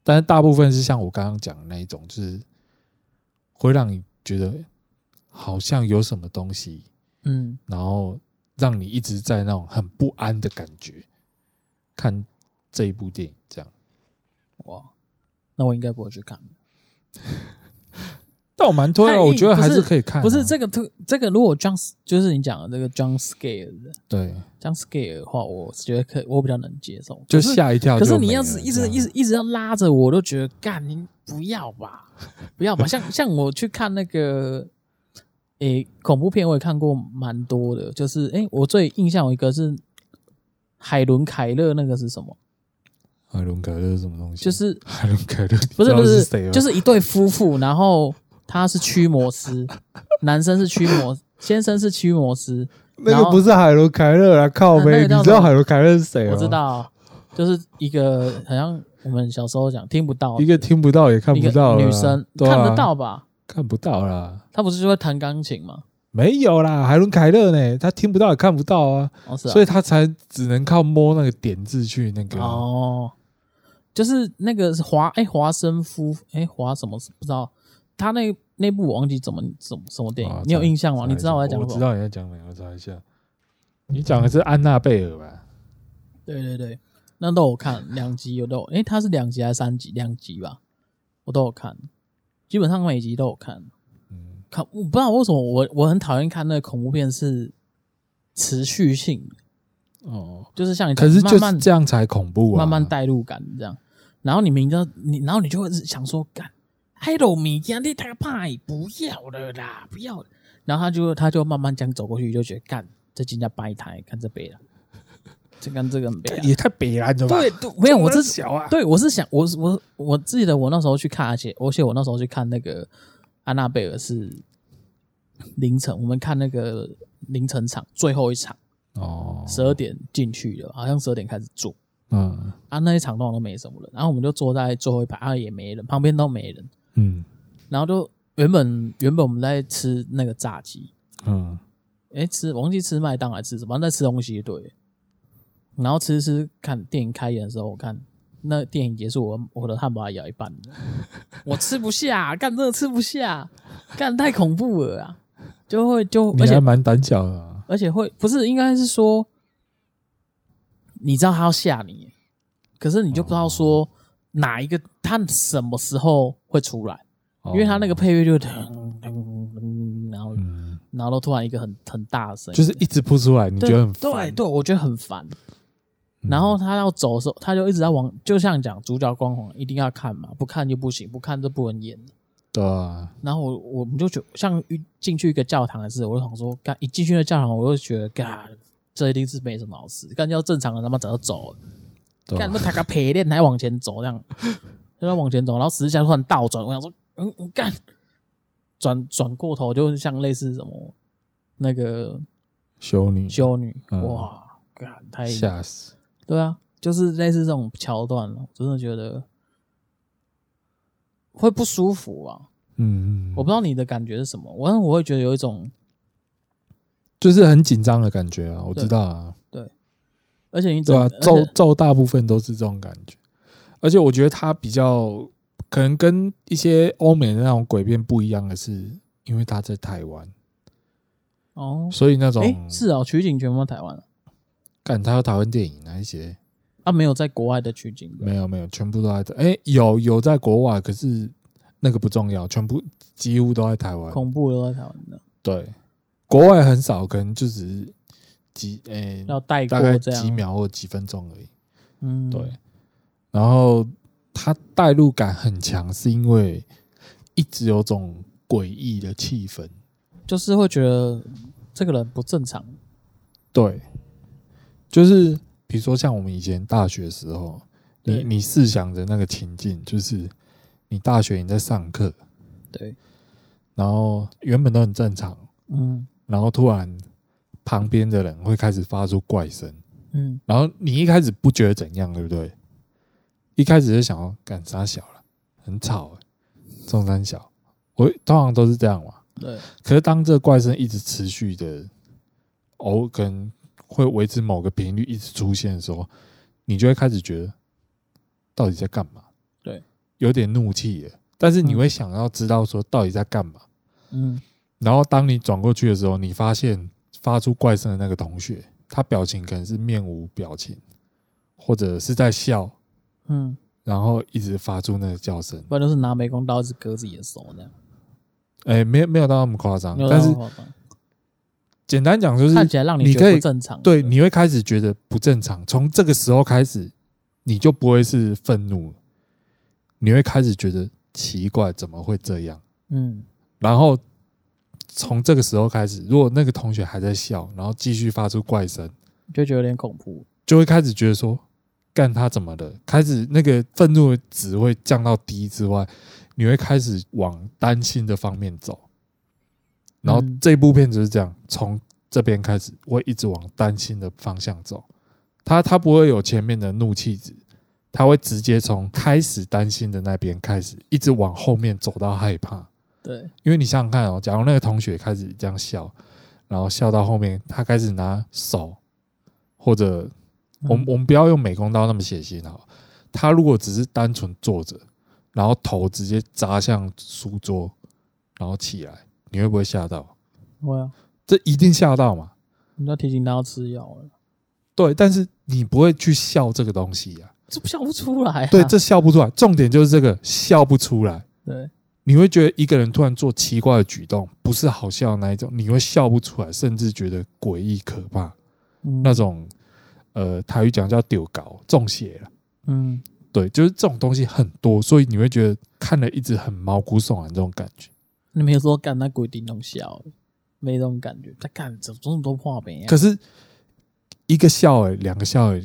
但是大部分是像我刚刚讲的那一种，就是会让你觉得好像有什么东西，嗯，然后让你一直在那种很不安的感觉。看这一部电影，这样。哇，那我应该不会去看。但我蛮推的，我觉得还是可以看、啊。不是这个特这个，如果 jump 就是你讲的这个 jump scare 的，对 jump scare 的话，我觉得可我比较能接受，就吓一跳。可是你要是一直一直一直要拉着我，都觉得干你不要吧，不要吧。像像我去看那个诶恐怖片，我也看过蛮多的，就是诶我最印象有一个是海伦凯勒，那个是什么？海伦凯勒是什么东西？就是海伦凯勒，不是不是，就是一对夫妇，然后。他是驱魔师，男生是驱魔，先生是驱魔师。那个不是海伦凯勒啊，靠背！你知道海伦凯勒是谁吗？我知道，就是一个好像我们小时候讲听不到，一个听不到也看不到女生，看得到吧？看不到啦。他不是就会弹钢琴吗？没有啦，海伦凯勒呢？他听不到也看不到啊，所以他才只能靠摸那个点字去那个。哦，就是那个华哎华生夫哎华什么不知道。他那那部我忘记怎么怎么什么电影，你有印象吗？你知道我在讲什么？我知道你在讲哪个，我查一下。你讲的是安娜贝尔吧？对对对，那都有看两集，有都有。诶，他是两集还是三集？两集吧，我都有看，基本上每集都有看。嗯，看我不知道为什么我我很讨厌看那个恐怖片是持续性哦，就是像你可是就是这样才恐怖啊，慢慢带入感这样。然后你明知道你，然后你就会想说干。海罗米亚你太派不要了啦，不要了。然后他就他就慢慢这样走过去，就觉得干这今天掰台，看这边了，这跟这个也太北了，对吧？对，没有，我是小啊。对，我是想，我我我记得我那时候去看，而且而且我那时候去看那个安娜贝尔是凌晨，我们看那个凌晨场最后一场哦，十二点进去的，好像十二点开始做，嗯，啊那一场通常都没什么人，然后我们就坐在最后一排，啊也没人，旁边都没人。嗯，然后就原本原本我们在吃那个炸鸡，嗯，哎，吃忘记吃麦当劳吃什么，在吃东西对。然后吃吃看电影开演的时候，我看那电影结束，我我的汉堡还咬一半，我吃不下，干真的吃不下，干太恐怖了啊！就会就而且蛮胆小的，啊，而且会不是应该是说，你知道他要吓你，可是你就不知道说。哦哪一个他什么时候会出来？因为他那个配乐就噔噔噔，然后然后突然一个很很大的声音，就是一直扑出来，你觉得很烦？对对，我觉得很烦。然后他要走的时候，他就一直在往，就像讲主角光环，一定要看嘛，不看就不行，不看就不能演。对啊。然后我我们就觉得像一进去一个教堂的时候，我就想说，干一进去的教堂，我就觉得，干这一定是没什么好事，干要正常的他妈早就走了。看那他个陪练还往前走，这样 就在往前走，然后十字架突然倒转，我想说，嗯，干，转转过头，就像类似什么那个修女，修女，哇，干，太吓死，对啊，就是类似这种桥段，我真的觉得会不舒服啊。嗯，我不知道你的感觉是什么，我我会觉得有一种，就是很紧张的感觉啊，我知道啊。而且你对啊，咒咒大部分都是这种感觉，而且我觉得它比较可能跟一些欧美的那种鬼片不一样的是，因为它在台湾。哦，所以那种是哦，取景全部台湾，干他有台湾电影那一些。啊，没有在国外的取景，没有没有，全部都在哎，有有在国外，可是那个不重要，全部几乎都在台湾，恐怖都在台湾的，对，国外很少，可能就只是。几诶，欸、要带大概几秒或几分钟而已。嗯，对。然后他带入感很强，是因为一直有种诡异的气氛，就是会觉得这个人不正常。对，就是比如说像我们以前大学的时候，对你你试想着那个情境，就是你大学你在上课，对，然后原本都很正常，嗯，然后突然。旁边的人会开始发出怪声，嗯，然后你一开始不觉得怎样，对不对？一开始就想要干啥小了，很吵，欸，中山小，我通常都是这样嘛，对。可是当这个怪声一直持续的，偶跟会维持某个频率一直出现的时候，你就会开始觉得到底在干嘛？对，有点怒气耶，但是你会想要知道说到底在干嘛？嗯。然后当你转过去的时候，你发现。发出怪声的那个同学，他表情可能是面无表情，或者是在笑，嗯，然后一直发出那个叫声，不然就是拿美工刀子割自己的手那样。哎，没有没有到那么夸张，但是简单讲就是看起来让你觉得不正常，对，你会开始觉得不正常。从这个时候开始，你就不会是愤怒，你会开始觉得奇怪，怎么会这样？嗯，然后从这个时候开始，如果那个同学还在笑，然后继续发出怪声，就觉得有点恐怖，就会开始觉得说，干他怎么的？开始那个愤怒值会降到低之外。你会开始往担心的方面走，然后这部片就是这样，从这边开始会一直往担心的方向走。他他不会有前面的怒气值，他会直接从开始担心的那边开始，一直往后面走到害怕。对，因为你想想看哦，假如那个同学开始这样笑，然后笑到后面，他开始拿手，或者我们我们不要用美工刀那么血腥啊，他如果只是单纯坐着。然后头直接砸向书桌，然后起来，你会不会吓到？会啊，这一定吓到嘛？你要提醒他要吃药了。对，但是你不会去笑这个东西呀、啊，这笑不出来、啊。对，这笑不出来。重点就是这个笑不出来。对，你会觉得一个人突然做奇怪的举动，不是好笑的那一种，你会笑不出来，甚至觉得诡异可怕。嗯、那种呃，台语讲叫丢搞中邪了。嗯。对，就是这种东西很多，所以你会觉得看了一直很毛骨悚然这种感觉。你没有说干那鬼顶弄笑，没这种感觉。他干怎么这么多画面？可是一个笑诶，两个笑诶，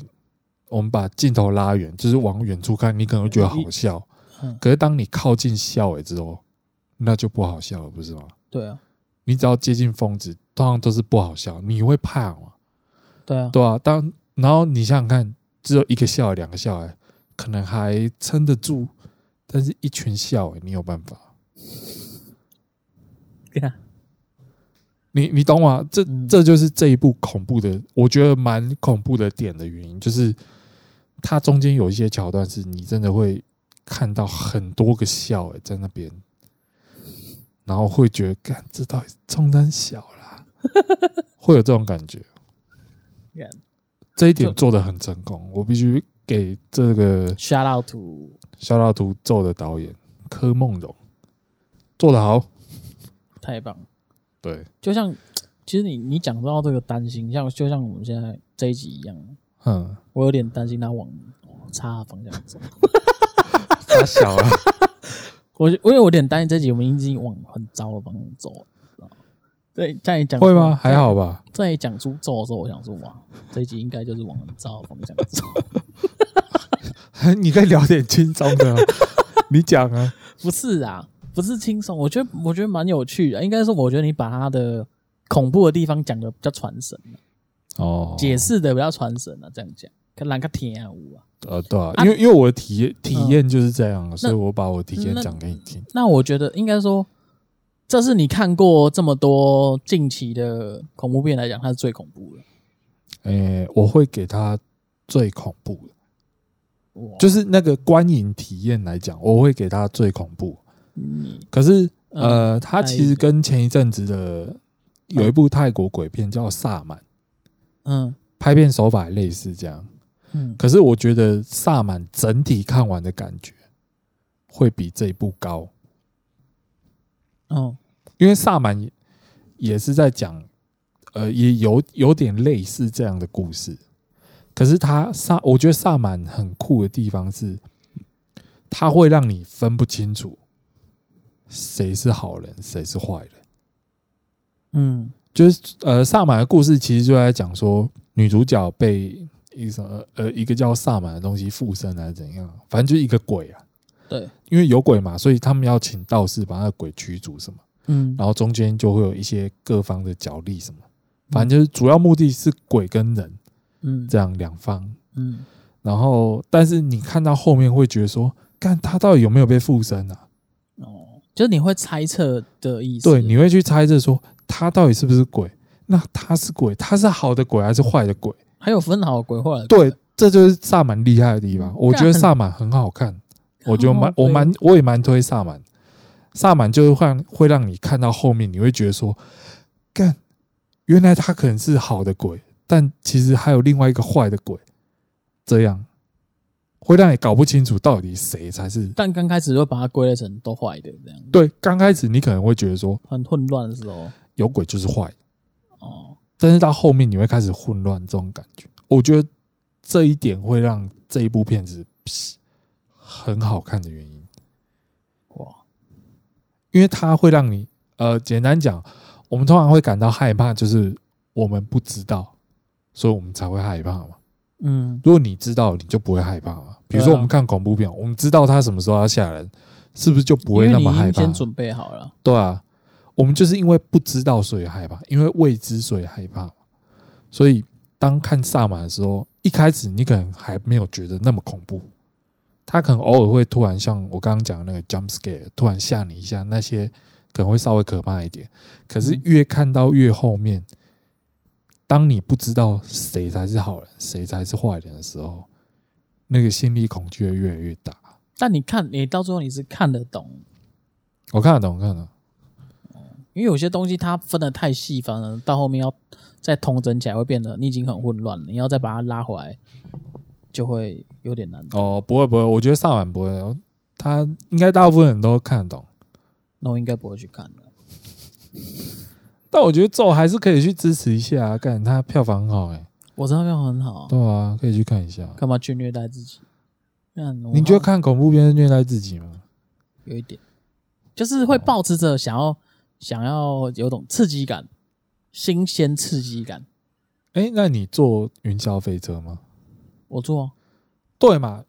我们把镜头拉远，就是往远处看，你可能会觉得好笑。可是当你靠近笑诶之后，那就不好笑了，不是吗？对啊，你只要接近疯子，通常都是不好笑，你会怕吗？对啊，对啊。当然后你想想看，只有一个笑，两个笑诶。可能还撑得住，但是一群笑诶，你有办法？对啊，你你懂吗？这这就是这一部恐怖的，我觉得蛮恐怖的点的原因，就是它中间有一些桥段是你真的会看到很多个笑诶，在那边，然后会觉得，干这到底冲单小啦，会有这种感觉。这一点做得很成功，我必须。给这个 shout out to shout out to 咒的导演柯梦荣。做得好，太棒。了。对，就像其实你你讲到这个担心，像就像我们现在这一集一样，嗯，我有点担心他往差的方向走，太小了。我我有点担心这集我们已经往很糟的方向走了。对，在你讲会吗？还好吧。在你讲出咒的时候，我想说哇，这一集应该就是往很糟的方向走。你可以聊点轻松的，你讲啊。不是啊，不是轻松。我觉得我觉得蛮有趣的。应该说，我觉得你把他的恐怖的地方讲的比较传神哦，解释的比较传神啊。这样讲，跟哪个天啊？呃，对啊，因为因为我的体验体验就是这样，所以我把我的体验讲给你听。那我觉得应该说。这是你看过这么多近期的恐怖片来讲，它是最恐怖的。诶，我会给它最恐怖的，就是那个观影体验来讲，我会给它最恐怖。嗯，可是呃，它其实跟前一阵子的有一部泰国鬼片叫《萨满》，嗯，拍片手法类似这样。嗯，可是我觉得《萨满》整体看完的感觉会比这一部高。嗯。因为萨满也是在讲，呃，也有有点类似这样的故事。可是他萨，我觉得萨满很酷的地方是，他会让你分不清楚谁是好人，谁是坏人。嗯，就是呃，萨满的故事其实就在讲说，女主角被一个什么呃一个叫萨满的东西附身还是怎样，反正就是一个鬼啊。对，因为有鬼嘛，所以他们要请道士把那个鬼驱逐，什么。嗯，然后中间就会有一些各方的角力什么，反正就是主要目的是鬼跟人，嗯，这样两方，嗯，然后但是你看到后面会觉得说，看他到底有没有被附身啊？哦，就是你会猜测的意思，对，你会去猜测说他到底是不是鬼？那他是鬼，他是好的鬼还是坏的鬼？还有分好的鬼坏？对，这就是萨满厉害的地方。我觉得萨满很好看，我觉得蛮我蛮我也蛮推萨满。萨满就是会会让你看到后面，你会觉得说，干，原来他可能是好的鬼，但其实还有另外一个坏的鬼，这样会让你搞不清楚到底谁才是。但刚开始会把它归类成都坏的这样。对，刚开始你可能会觉得说很混乱的时候，有鬼就是坏。哦，但是到后面你会开始混乱这种感觉。我觉得这一点会让这一部片子很好看的原因。哇，因为它会让你呃，简单讲，我们通常会感到害怕，就是我们不知道，所以我们才会害怕嘛。嗯，如果你知道，你就不会害怕嘛。比如说，我们看恐怖片，我们知道他什么时候要吓人，是不是就不会那么害怕？先准备好了。对啊，我们就是因为不知道，所以害怕；因为未知，所以害怕。所以，当看萨满的时候，一开始你可能还没有觉得那么恐怖，他可能偶尔会突然像我刚刚讲的那个 jump scare，突然吓你一下，那些可能会稍微可怕一点。可是越看到越后面。当你不知道谁才是好人，谁才是坏人的时候，那个心理恐惧会越来越大。但你看，你到最后你是看得懂，我看得懂，我看得懂。因为有些东西它分得太细，反而到后面要再统整起来会变得你已经很混乱了。你要再把它拉回来，就会有点难。哦，不会不会，我觉得萨满不会，他应该大部分人都看得懂。那我应该不会去看的。但我觉得咒还是可以去支持一下，啊，干他票房很好哎，欸，我知道票房很好，对啊，可以去看一下。干嘛去虐待自己？你觉得看恐怖片是虐待自己吗？有一点，就是会抱持着想要想要有种刺激感，新鲜刺激感。哎，欸，那你坐云霄飞车吗？我坐，对嘛？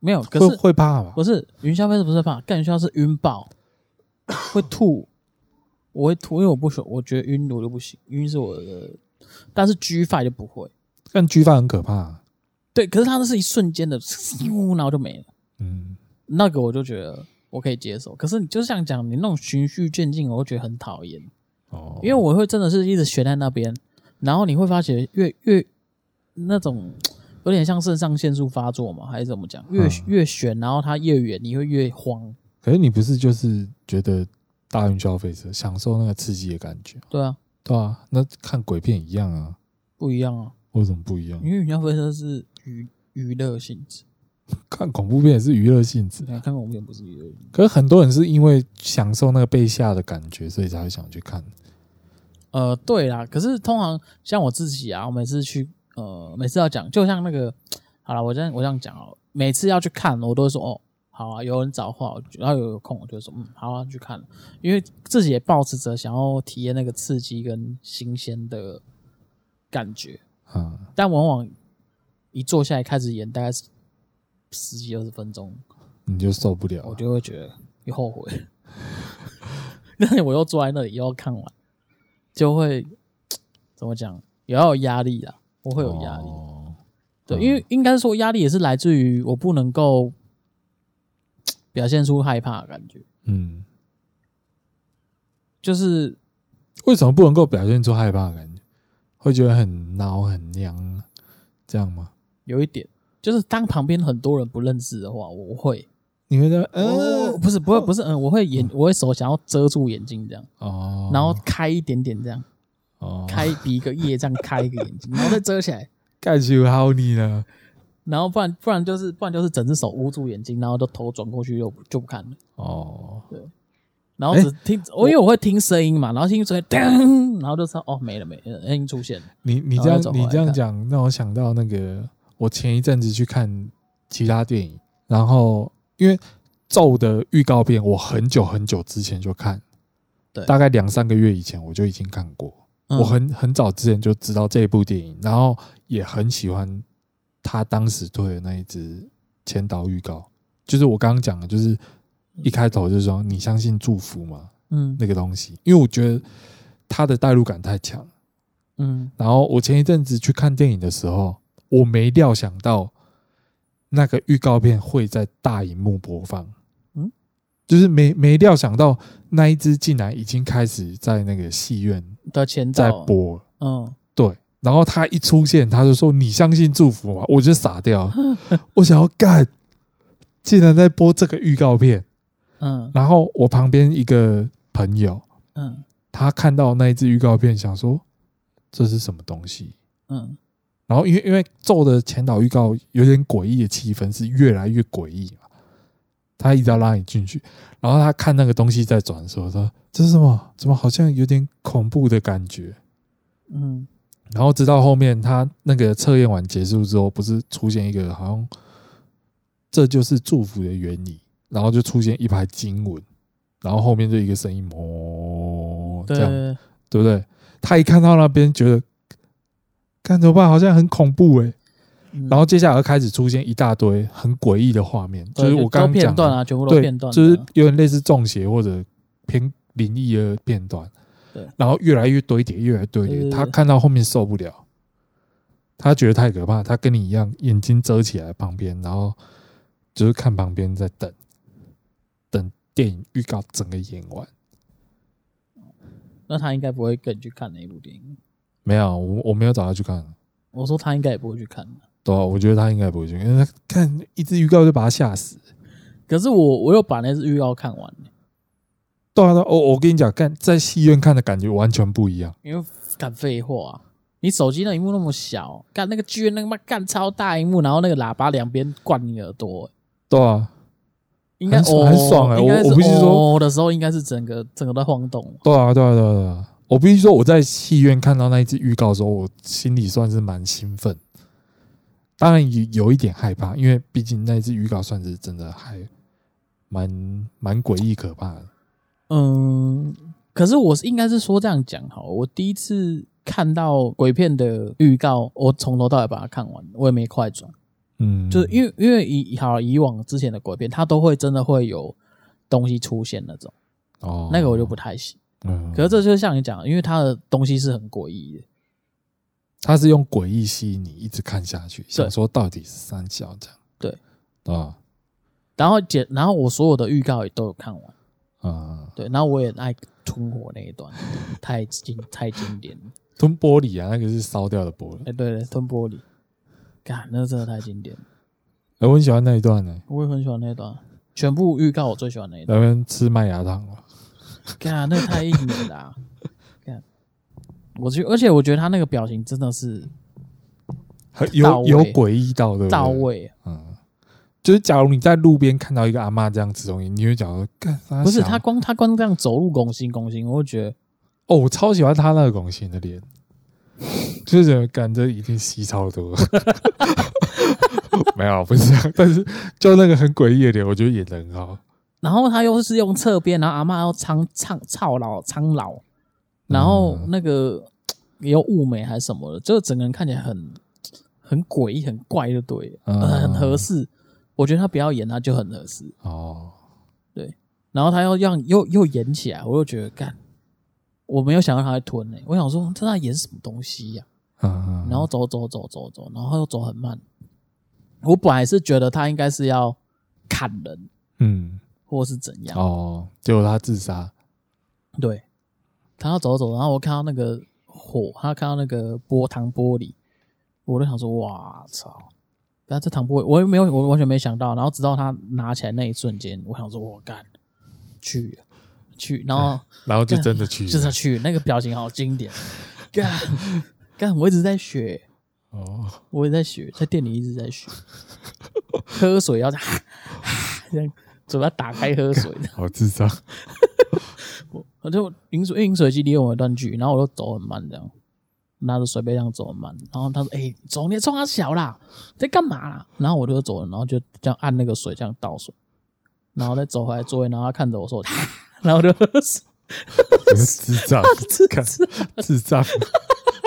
没有，可是会会怕吗？不是云霄飞车不是怕，更需要是晕爆，会吐。我会吐，因为我不喜欢，我觉得晕我就不行，晕是我的，但是 G5 就不会，但 G5 很可怕啊。对，可是它那是一瞬间的，然后就没了。嗯，那个我就觉得我可以接受。可是你就像讲你那种循序渐进，我会觉得很讨厌。哦，因为我会真的是一直悬在那边，然后你会发觉越越那种有点像肾上腺素发作嘛，还是怎么讲？越越悬，然后它越远，你会越慌。可是你不是就是觉得？大运消费者，享受那个刺激的感觉。对啊，对啊，那看鬼片一样啊，不一样啊？为什么不一样？因为云霄飞车是娱娱乐性质，看恐怖片也是娱乐性质。看恐怖片不是娱乐，可是很多人是因为享受那个被吓的感觉，所以才会想去看。呃，对啦，可是通常像我自己啊，我每次去，呃，每次要讲，就像那个，好了，我这样我这样讲哦，每次要去看，我都会说哦。好啊，有人找话，然后有有空，我就说嗯，好啊，去看了，因为自己也抱持着想要体验那个刺激跟新鲜的感觉，嗯，但往往一坐下来开始演，大概是十几二十分钟，你就受不了，我就会觉得又后悔，那我又坐在那里又要看完，就会怎么讲，也要有压力啊，我会有压力，哦、对，嗯、因为应该说压力也是来自于我不能够。表现出害怕的感觉，嗯，就是为什么不能够表现出害怕的感觉？会觉得很孬很娘，这样吗？有一点，就是当旁边很多人不认识的话，我会，你会在，嗯，不是，不会，不是，嗯，我会眼，我会手想要遮住眼睛这样，哦，然后开一点点这样，哦，开比一个耶这样开一个眼睛，然后再遮起来，干就好你了。然后不然不然就是不然就是整只手捂住眼睛，然后就头转过去又就不看了。哦，对，然后只听我、欸、因为我会听声音嘛，然后听声音，噔，然后就说哦没了没了，声音出现了。你你这样你这样讲让我想到那个，我前一阵子去看其他电影，然后因为咒的预告片我很久很久之前就看，对，大概两三个月以前我就已经看过，嗯、我很很早之前就知道这一部电影，然后也很喜欢。他当时推的那一支前导预告，就是我刚刚讲的，就是一开头就是说你相信祝福吗？嗯，那个东西，因为我觉得他的代入感太强，嗯。然后我前一阵子去看电影的时候，我没料想到那个预告片会在大荧幕播放，嗯，就是没没料想到那一支竟然已经开始在那个戏院的前在播，嗯，对。然后他一出现，他就说：“你相信祝福吗？”我就傻掉，我想要干，竟然在播这个预告片。嗯，然后我旁边一个朋友，嗯，他看到那一支预告片，想说：“这是什么东西？”嗯，然后因为因为咒的前导预告有点诡异的气氛，是越来越诡异嘛。他一直要拉你进去，然后他看那个东西在转的时候，说：“这是什么？怎么好像有点恐怖的感觉？”嗯，然后直到后面他那个测验完结束之后，不是出现一个好像这就是祝福的原理，然后就出现一排经文，然后后面就一个声音，哦，这样对，对不对？他一看到那边，觉得看怎么办？好像很恐怖哎、欸。然后接下来开始出现一大堆很诡异的画面，就是我刚刚讲的啊，全部都片段，就是有点类似中邪或者偏灵异的片段。对，然后越来越堆叠，越来越堆叠。他看到后面受不了，他觉得太可怕，他跟你一样，眼睛遮起来旁边，然后就是看旁边在等，等电影预告整个演完。那他应该不会跟你去看那一部电影。没有，我我没有找他去看。我说他应该也不会去看。对啊，我觉得他应该不会去，因为他看一只预告就把他吓死。可是我我又把那只预告看完。对啊，对啊，我我跟你讲，看在戏院看的感觉完全不一样。因为干废话啊，你手机那荧幕那么小，干那个剧院那个妈干超大荧幕，然后那个喇叭两边灌你耳朵。对啊，应该很很爽哎！我我必须说的时候，应该是整个整个在晃动。对啊，对啊，对啊，对啊！我必须说，我在戏院看到那一支预告的时候，我心里算是蛮兴奋。当然有有一点害怕，因为毕竟那支预告算是真的还蛮蛮诡异可怕的。嗯，可是我是应该是说这样讲好，我第一次看到鬼片的预告，我从头到尾把它看完，我也没快转。嗯，就是因为因为以好以往之前的鬼片，它都会真的会有东西出现那种。哦，那个我就不太行。嗯，可是这就像你讲，因为它的东西是很诡异的。他是用诡异吸引你一直看下去，想说到底是三小这样。对，啊，然后解，然后我所有的预告也都有看完。啊，对，然后我也爱吞火那一段，太经太经典了。吞玻璃啊，那个是烧掉的玻璃。哎，对对，吞玻璃，干，那个真的太经典了。我很喜欢那一段呢。我也很喜欢那一段，全部预告我最喜欢那一段。那边吃麦芽糖了。干，那个太硬了啦。我觉，而且我觉得他那个表情真的是很有有诡异到的到位。嗯，就是假如你在路边看到一个阿嬷这样子东西，你会讲说干？不是他光他光这样走路拱心拱心，我会觉得哦，我超喜欢他那个拱心的脸，就是感觉已经吸超多。没有，不是这样，但是就那个很诡异的脸，我觉得演的很好。然后他又是用侧边，然后阿嬷要苍苍苍老苍老。然后那个有雾眉还是什么的，就整个人看起来很很诡异、很怪，就对，很合适。我觉得他不要演，他就很合适。哦，对。然后他要让又又演起来，我又觉得干，我没有想到他会吞呢。我想说他在演什么东西呀？然后走走走走走，然后又走很慢。我本来是觉得他应该是要砍人，嗯，或是怎样。哦，结果他自杀。对。他要走走，然后我看到那个火，他看到那个波糖玻璃，我就想说：“哇操！”但这糖玻璃，我也没有，我完全没想到。然后直到他拿起来那一瞬间，我想说：“我干去去！”然后，然后就真的去，就是去。那个表情好经典，干干！我一直在学哦，我也在学，在店里一直在学，喝水要这样，这 样嘴巴打开喝水，好智障。我我就饮水，饮水机离我一段距离，然后我就走很慢，这样拿着水杯这样走很慢。然后他说：“哎、欸，走，你冲他小啦，在干嘛啦？”然后我就走了，然后就这样按那个水，这样倒水，然后再走回来座位，然后他看着我说：“然后就智障，智障，智障，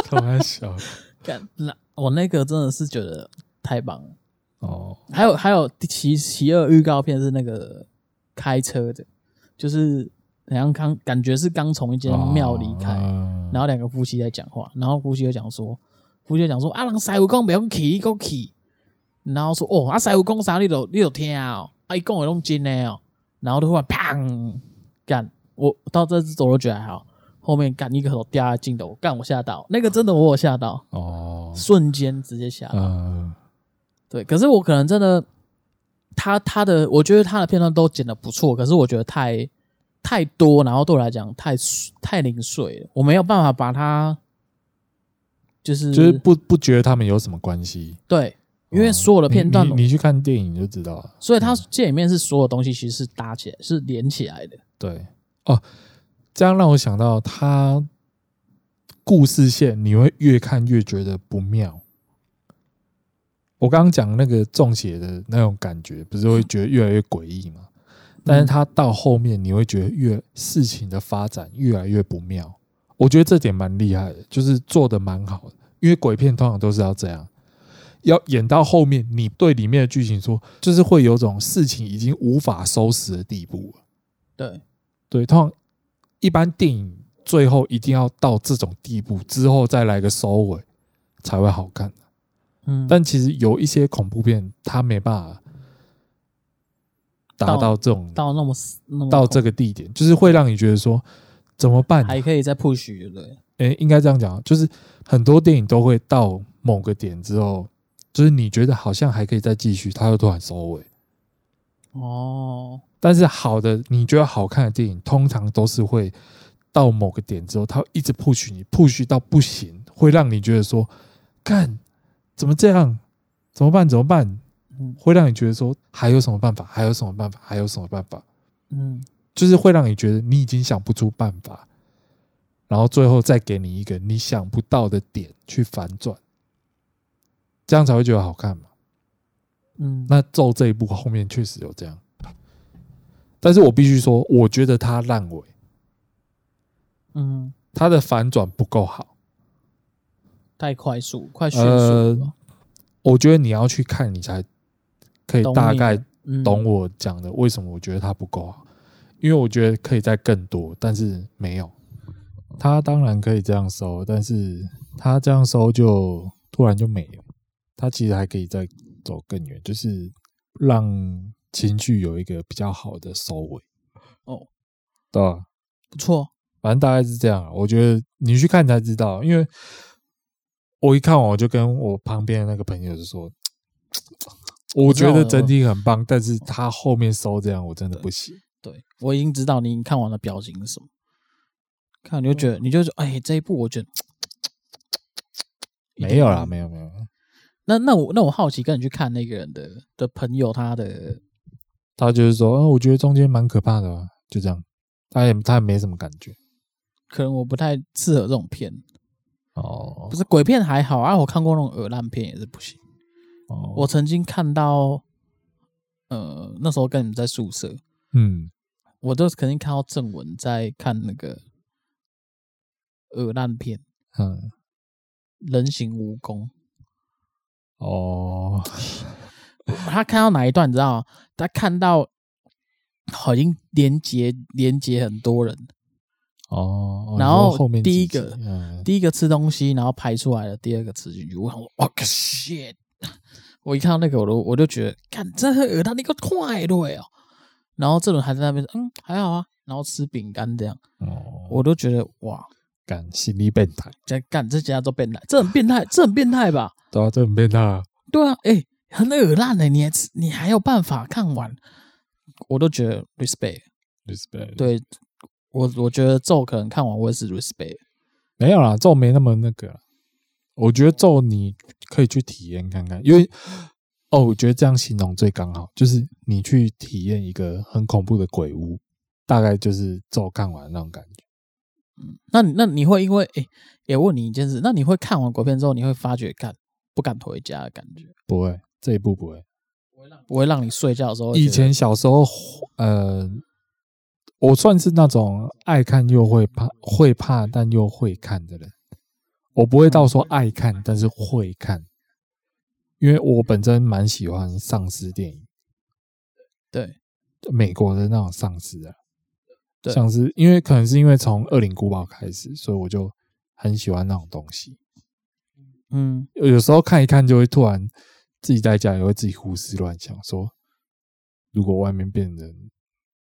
开玩笑。”干那我那个真的是觉得太棒了哦。还有还有其其二预告片是那个开车的，就是。好像刚感觉是刚从一间庙离开，哦、然后两个夫妻在讲话，然后夫妻就讲说，夫妻就讲说啊，人师傅讲不用去，你给我去，然后说哦，啊师傅讲啥你都你都听哦，啊伊讲的拢真的哦，然后就突然砰干，我到这次走都觉得还好，后面干一个头掉下镜头，干我吓到，那个真的我有吓到哦，瞬间直接吓到，嗯、对，可是我可能真的，他他的我觉得他的片段都剪的不错，可是我觉得太。太多，然后对我来讲太太零碎了，我没有办法把它，就是就是不不觉得他们有什么关系。对，因为所有的片段，你，你去看电影就知道了。所以它这里面是所有东西其实是搭起来，是连起来的。对，哦，这样让我想到他故事线，你会越看越觉得不妙。我刚刚讲那个中邪的那种感觉，不是会觉得越来越诡异吗？但是他到后面，你会觉得越事情的发展越来越不妙。我觉得这点蛮厉害的，就是做的蛮好的。因为鬼片通常都是要这样，要演到后面，你对里面的剧情说，就是会有种事情已经无法收拾的地步了。对，对，通常一般电影最后一定要到这种地步之后再来个收尾才会好看。嗯，但其实有一些恐怖片，它没办法达到这种到，到那么那么到这个地点，就是会让你觉得说怎么办？还可以再 push 对不对？哎，应该这样讲，就是很多电影都会到某个点之后，就是你觉得好像还可以再继续，它又突然收尾。哦，但是好的，你觉得好看的电影，通常都是会到某个点之后，它一直 push 你，push 到不行，会让你觉得说，干。怎么这样？怎么办？怎么办？嗯，会让你觉得说还有什么办法？还有什么办法？还有什么办法？嗯，就是会让你觉得你已经想不出办法，然后最后再给你一个你想不到的点去反转，这样才会觉得好看嘛。嗯，那咒这一部后面确实有这样，但是我必须说，我觉得它烂尾。嗯，它的反转不够好。太快速，快迅速了。呃，我觉得你要去看，你才可以大概懂我讲的为什么我觉得它不够好。因为我觉得可以再更多，但是没有。他当然可以这样收，但是他这样收就突然就没了。他其实还可以再走更远，就是让情绪有一个比较好的收尾。哦，对吧？不错，反正大概是这样。我觉得你去看才知道，因为。我一看完，我就跟我旁边的那个朋友就说：“我觉得整体很棒，但是他后面收这样，我真的不行。”对，我已经知道你看完的表情是什么，看你就觉得，你就说：“哎，这一部我觉得没有啦，没有没有。”那那我那我好奇，跟你去看那个人的的朋友，他的他就是说：“啊，我觉得中间蛮可怕的啊。”就这样，他也他也没什么感觉，可能我不太适合这种片。哦，不是鬼片还好啊，我看过那种恶烂片也是不行。哦，我曾经看到，呃，那时候跟你们在宿舍，嗯，我都肯定看到正文在看那个恶烂片，嗯，人形蜈蚣。哦，他看到哪一段你知道吗？他看到好像连接连接很多人。哦，然后第一个，嗯、第一个吃东西，然后排出来了，第二个吃进去。我想说，哇个 shit！我一看到那个，我都我就觉得，看这个他那个快对哦。然后这轮还在那边，嗯，还好啊。然后吃饼干这样，哦，我都觉得哇，干心理变态，在干这家都变态，这很变态，这很变态吧？对啊，这很变态啊。对啊，哎、欸，很恶烂的，你还吃，你还有办法看完？我都觉得 respect，respect，对。我我觉得咒可能看完我也是 respect，没有啦，咒没那么那个。我觉得咒你可以去体验看看，因为哦，我觉得这样形容最刚好，就是你去体验一个很恐怖的鬼屋，大概就是咒看完那种感觉。嗯，那那你会因为诶，也问你一件事，那你会看完鬼片之后，你会发觉干不敢回家的感觉？不会，这一步不会，不会让不会让你睡觉的时候。以前小时候，呃。我算是那种爱看又会怕，会怕但又会看的人。我不会到说爱看，但是会看，因为我本身蛮喜欢丧尸电影。对，美国的那种丧尸啊，对，像是因为可能是因为从《恶灵古堡》开始，所以我就很喜欢那种东西。嗯，有时候看一看就会突然自己在家也会自己胡思乱想，说如果外面变人。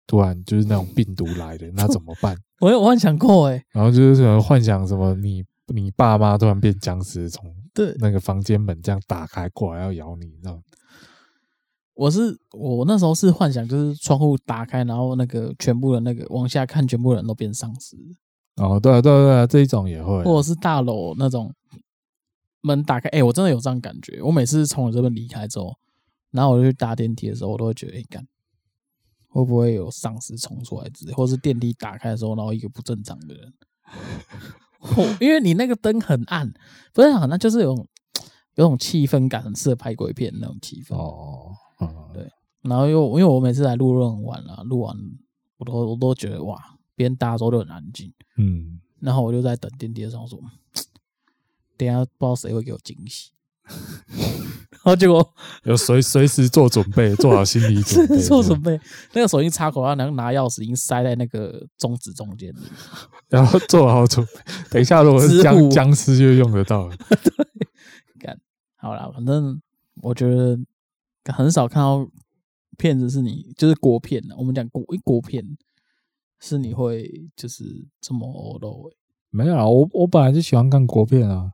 突然就是那种病毒来的，那怎么办？我有幻想过哎，然后就是什么幻想什么你，你你爸妈突然变僵尸，从对那个房间门这样打开过来要咬你，那种。我是我那时候是幻想，就是窗户打开，然后那个全部的那个往下看，全部人都变丧尸。哦，对啊，对啊，对啊，这一种也会，或者是大楼那种门打开，哎、欸，我真的有这样感觉。我每次从我这边离开之后，然后我就去搭电梯的时候，我都会觉得，哎、欸，干会不会有丧尸冲出来之类，或是电梯打开的时候，然后一个不正常的人。因为你那个灯很暗，不是很暗就是有种有种气氛感，很适合拍鬼片那种气氛。哦，对。然后又因为我每次来录都很晚了，录完我都我都觉得哇，别人搭的时候都很安静。嗯。然后我就在等电梯的时候说。等下不知道谁会给我惊喜，然后结果有随随时做准备，做好心理准备，做准备。那个手机插口，然后拿拿钥匙已经塞在那个中指中间，然后做好准备。等一下，如果是僵僵尸就用得到了。对，干好了，反正我觉得很少看到片子是你就是国片的。我们讲国一国片是你会就是这么欧露诶？没有啊，我我本来就喜欢看国片啊。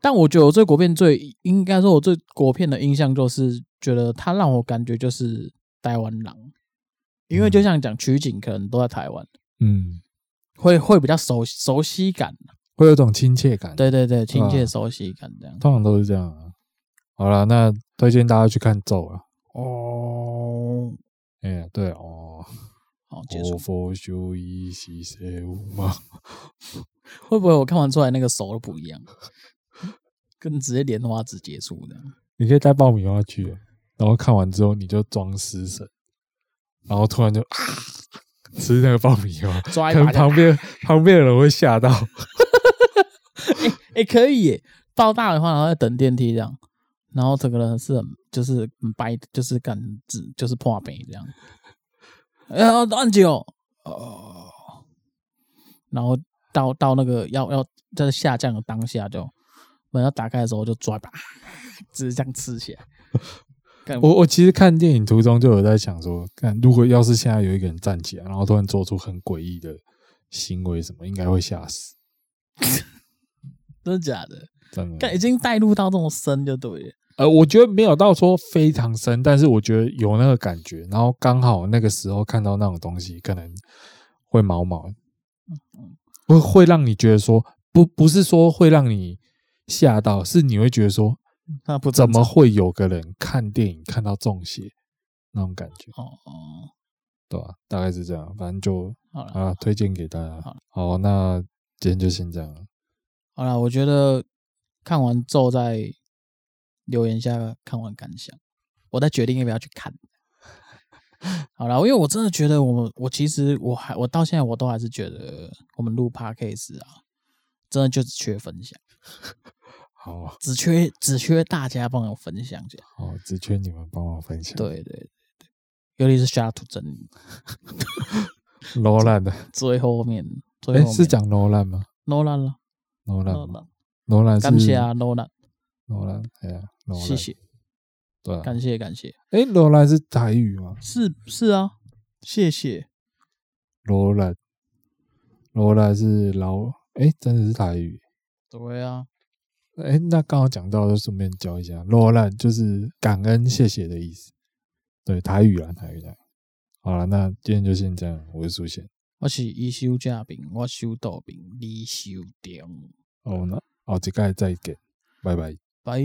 但我觉得我对国片最应该说，我对国片的印象就是觉得它让我感觉就是台湾人，因为就像讲取景可能都在台湾，嗯，会会比较熟熟悉感，会有种亲切感，对对对，亲切熟悉感这样，通常都是这样。好了，那推荐大家去看咒了。哦，哎呀，对哦，好结束。会不会我看完出来那个手都不一样？跟直接莲花指结束的，你可以带爆米花去，然后看完之后你就装失神，然后突然就、啊、吃那个爆米花，抓一把旁边旁边的人会吓到。哎哎，可以耶，爆大的话，然后再等电梯这样，然后整个人是很就是很白，就是感知就是破杯这样。哎呀，按钮哦，然后到到那个要要在下降的当下就。门要打开的时候就抓吧，只是这样吃起来。我我其实看电影途中就有在想说，看如果要是现在有一个人站起来，然后突然做出很诡异的行为，什么应该会吓死。真的假的？真的。已经带入到这么深就对了。呃，我觉得没有到说非常深，但是我觉得有那个感觉。然后刚好那个时候看到那种东西，可能会毛毛。会会让你觉得说，不不是说会让你。吓到是你会觉得说，那不怎么会有个人看电影看到中邪那种感觉？哦哦，对吧？大概是这样，反正就好了啊，推荐给大家。好，好，那今天就先这样了。好了，我觉得看完之后再留言下看完感想，我再决定要不要去看。好了，因为我真的觉得我我其实我还我到现在我都还是觉得我们录 Podcast 啊，真的就是缺分享。好，只缺只缺大家帮我分享一下。哦，只缺你们帮我分享。对对对对，尤其是下图真理，罗兰的最后面，哎，是讲罗兰吗？罗兰了，罗兰，罗兰，感谢啊，罗兰，罗兰，哎呀，谢谢，对，感谢感谢。哎，罗兰是台语吗？是是啊，谢谢。罗兰，罗兰是老，哎，真的是台语。对啊。哎，那刚好讲到，就顺便教一下，罗兰就是感恩、谢谢的意思。对，台语啦，台语啦。好了，那今天就先这样。我是苏贤，我是医修嘉宾，我修道宾，你修定。哦，那哦，这个再见，拜拜，拜。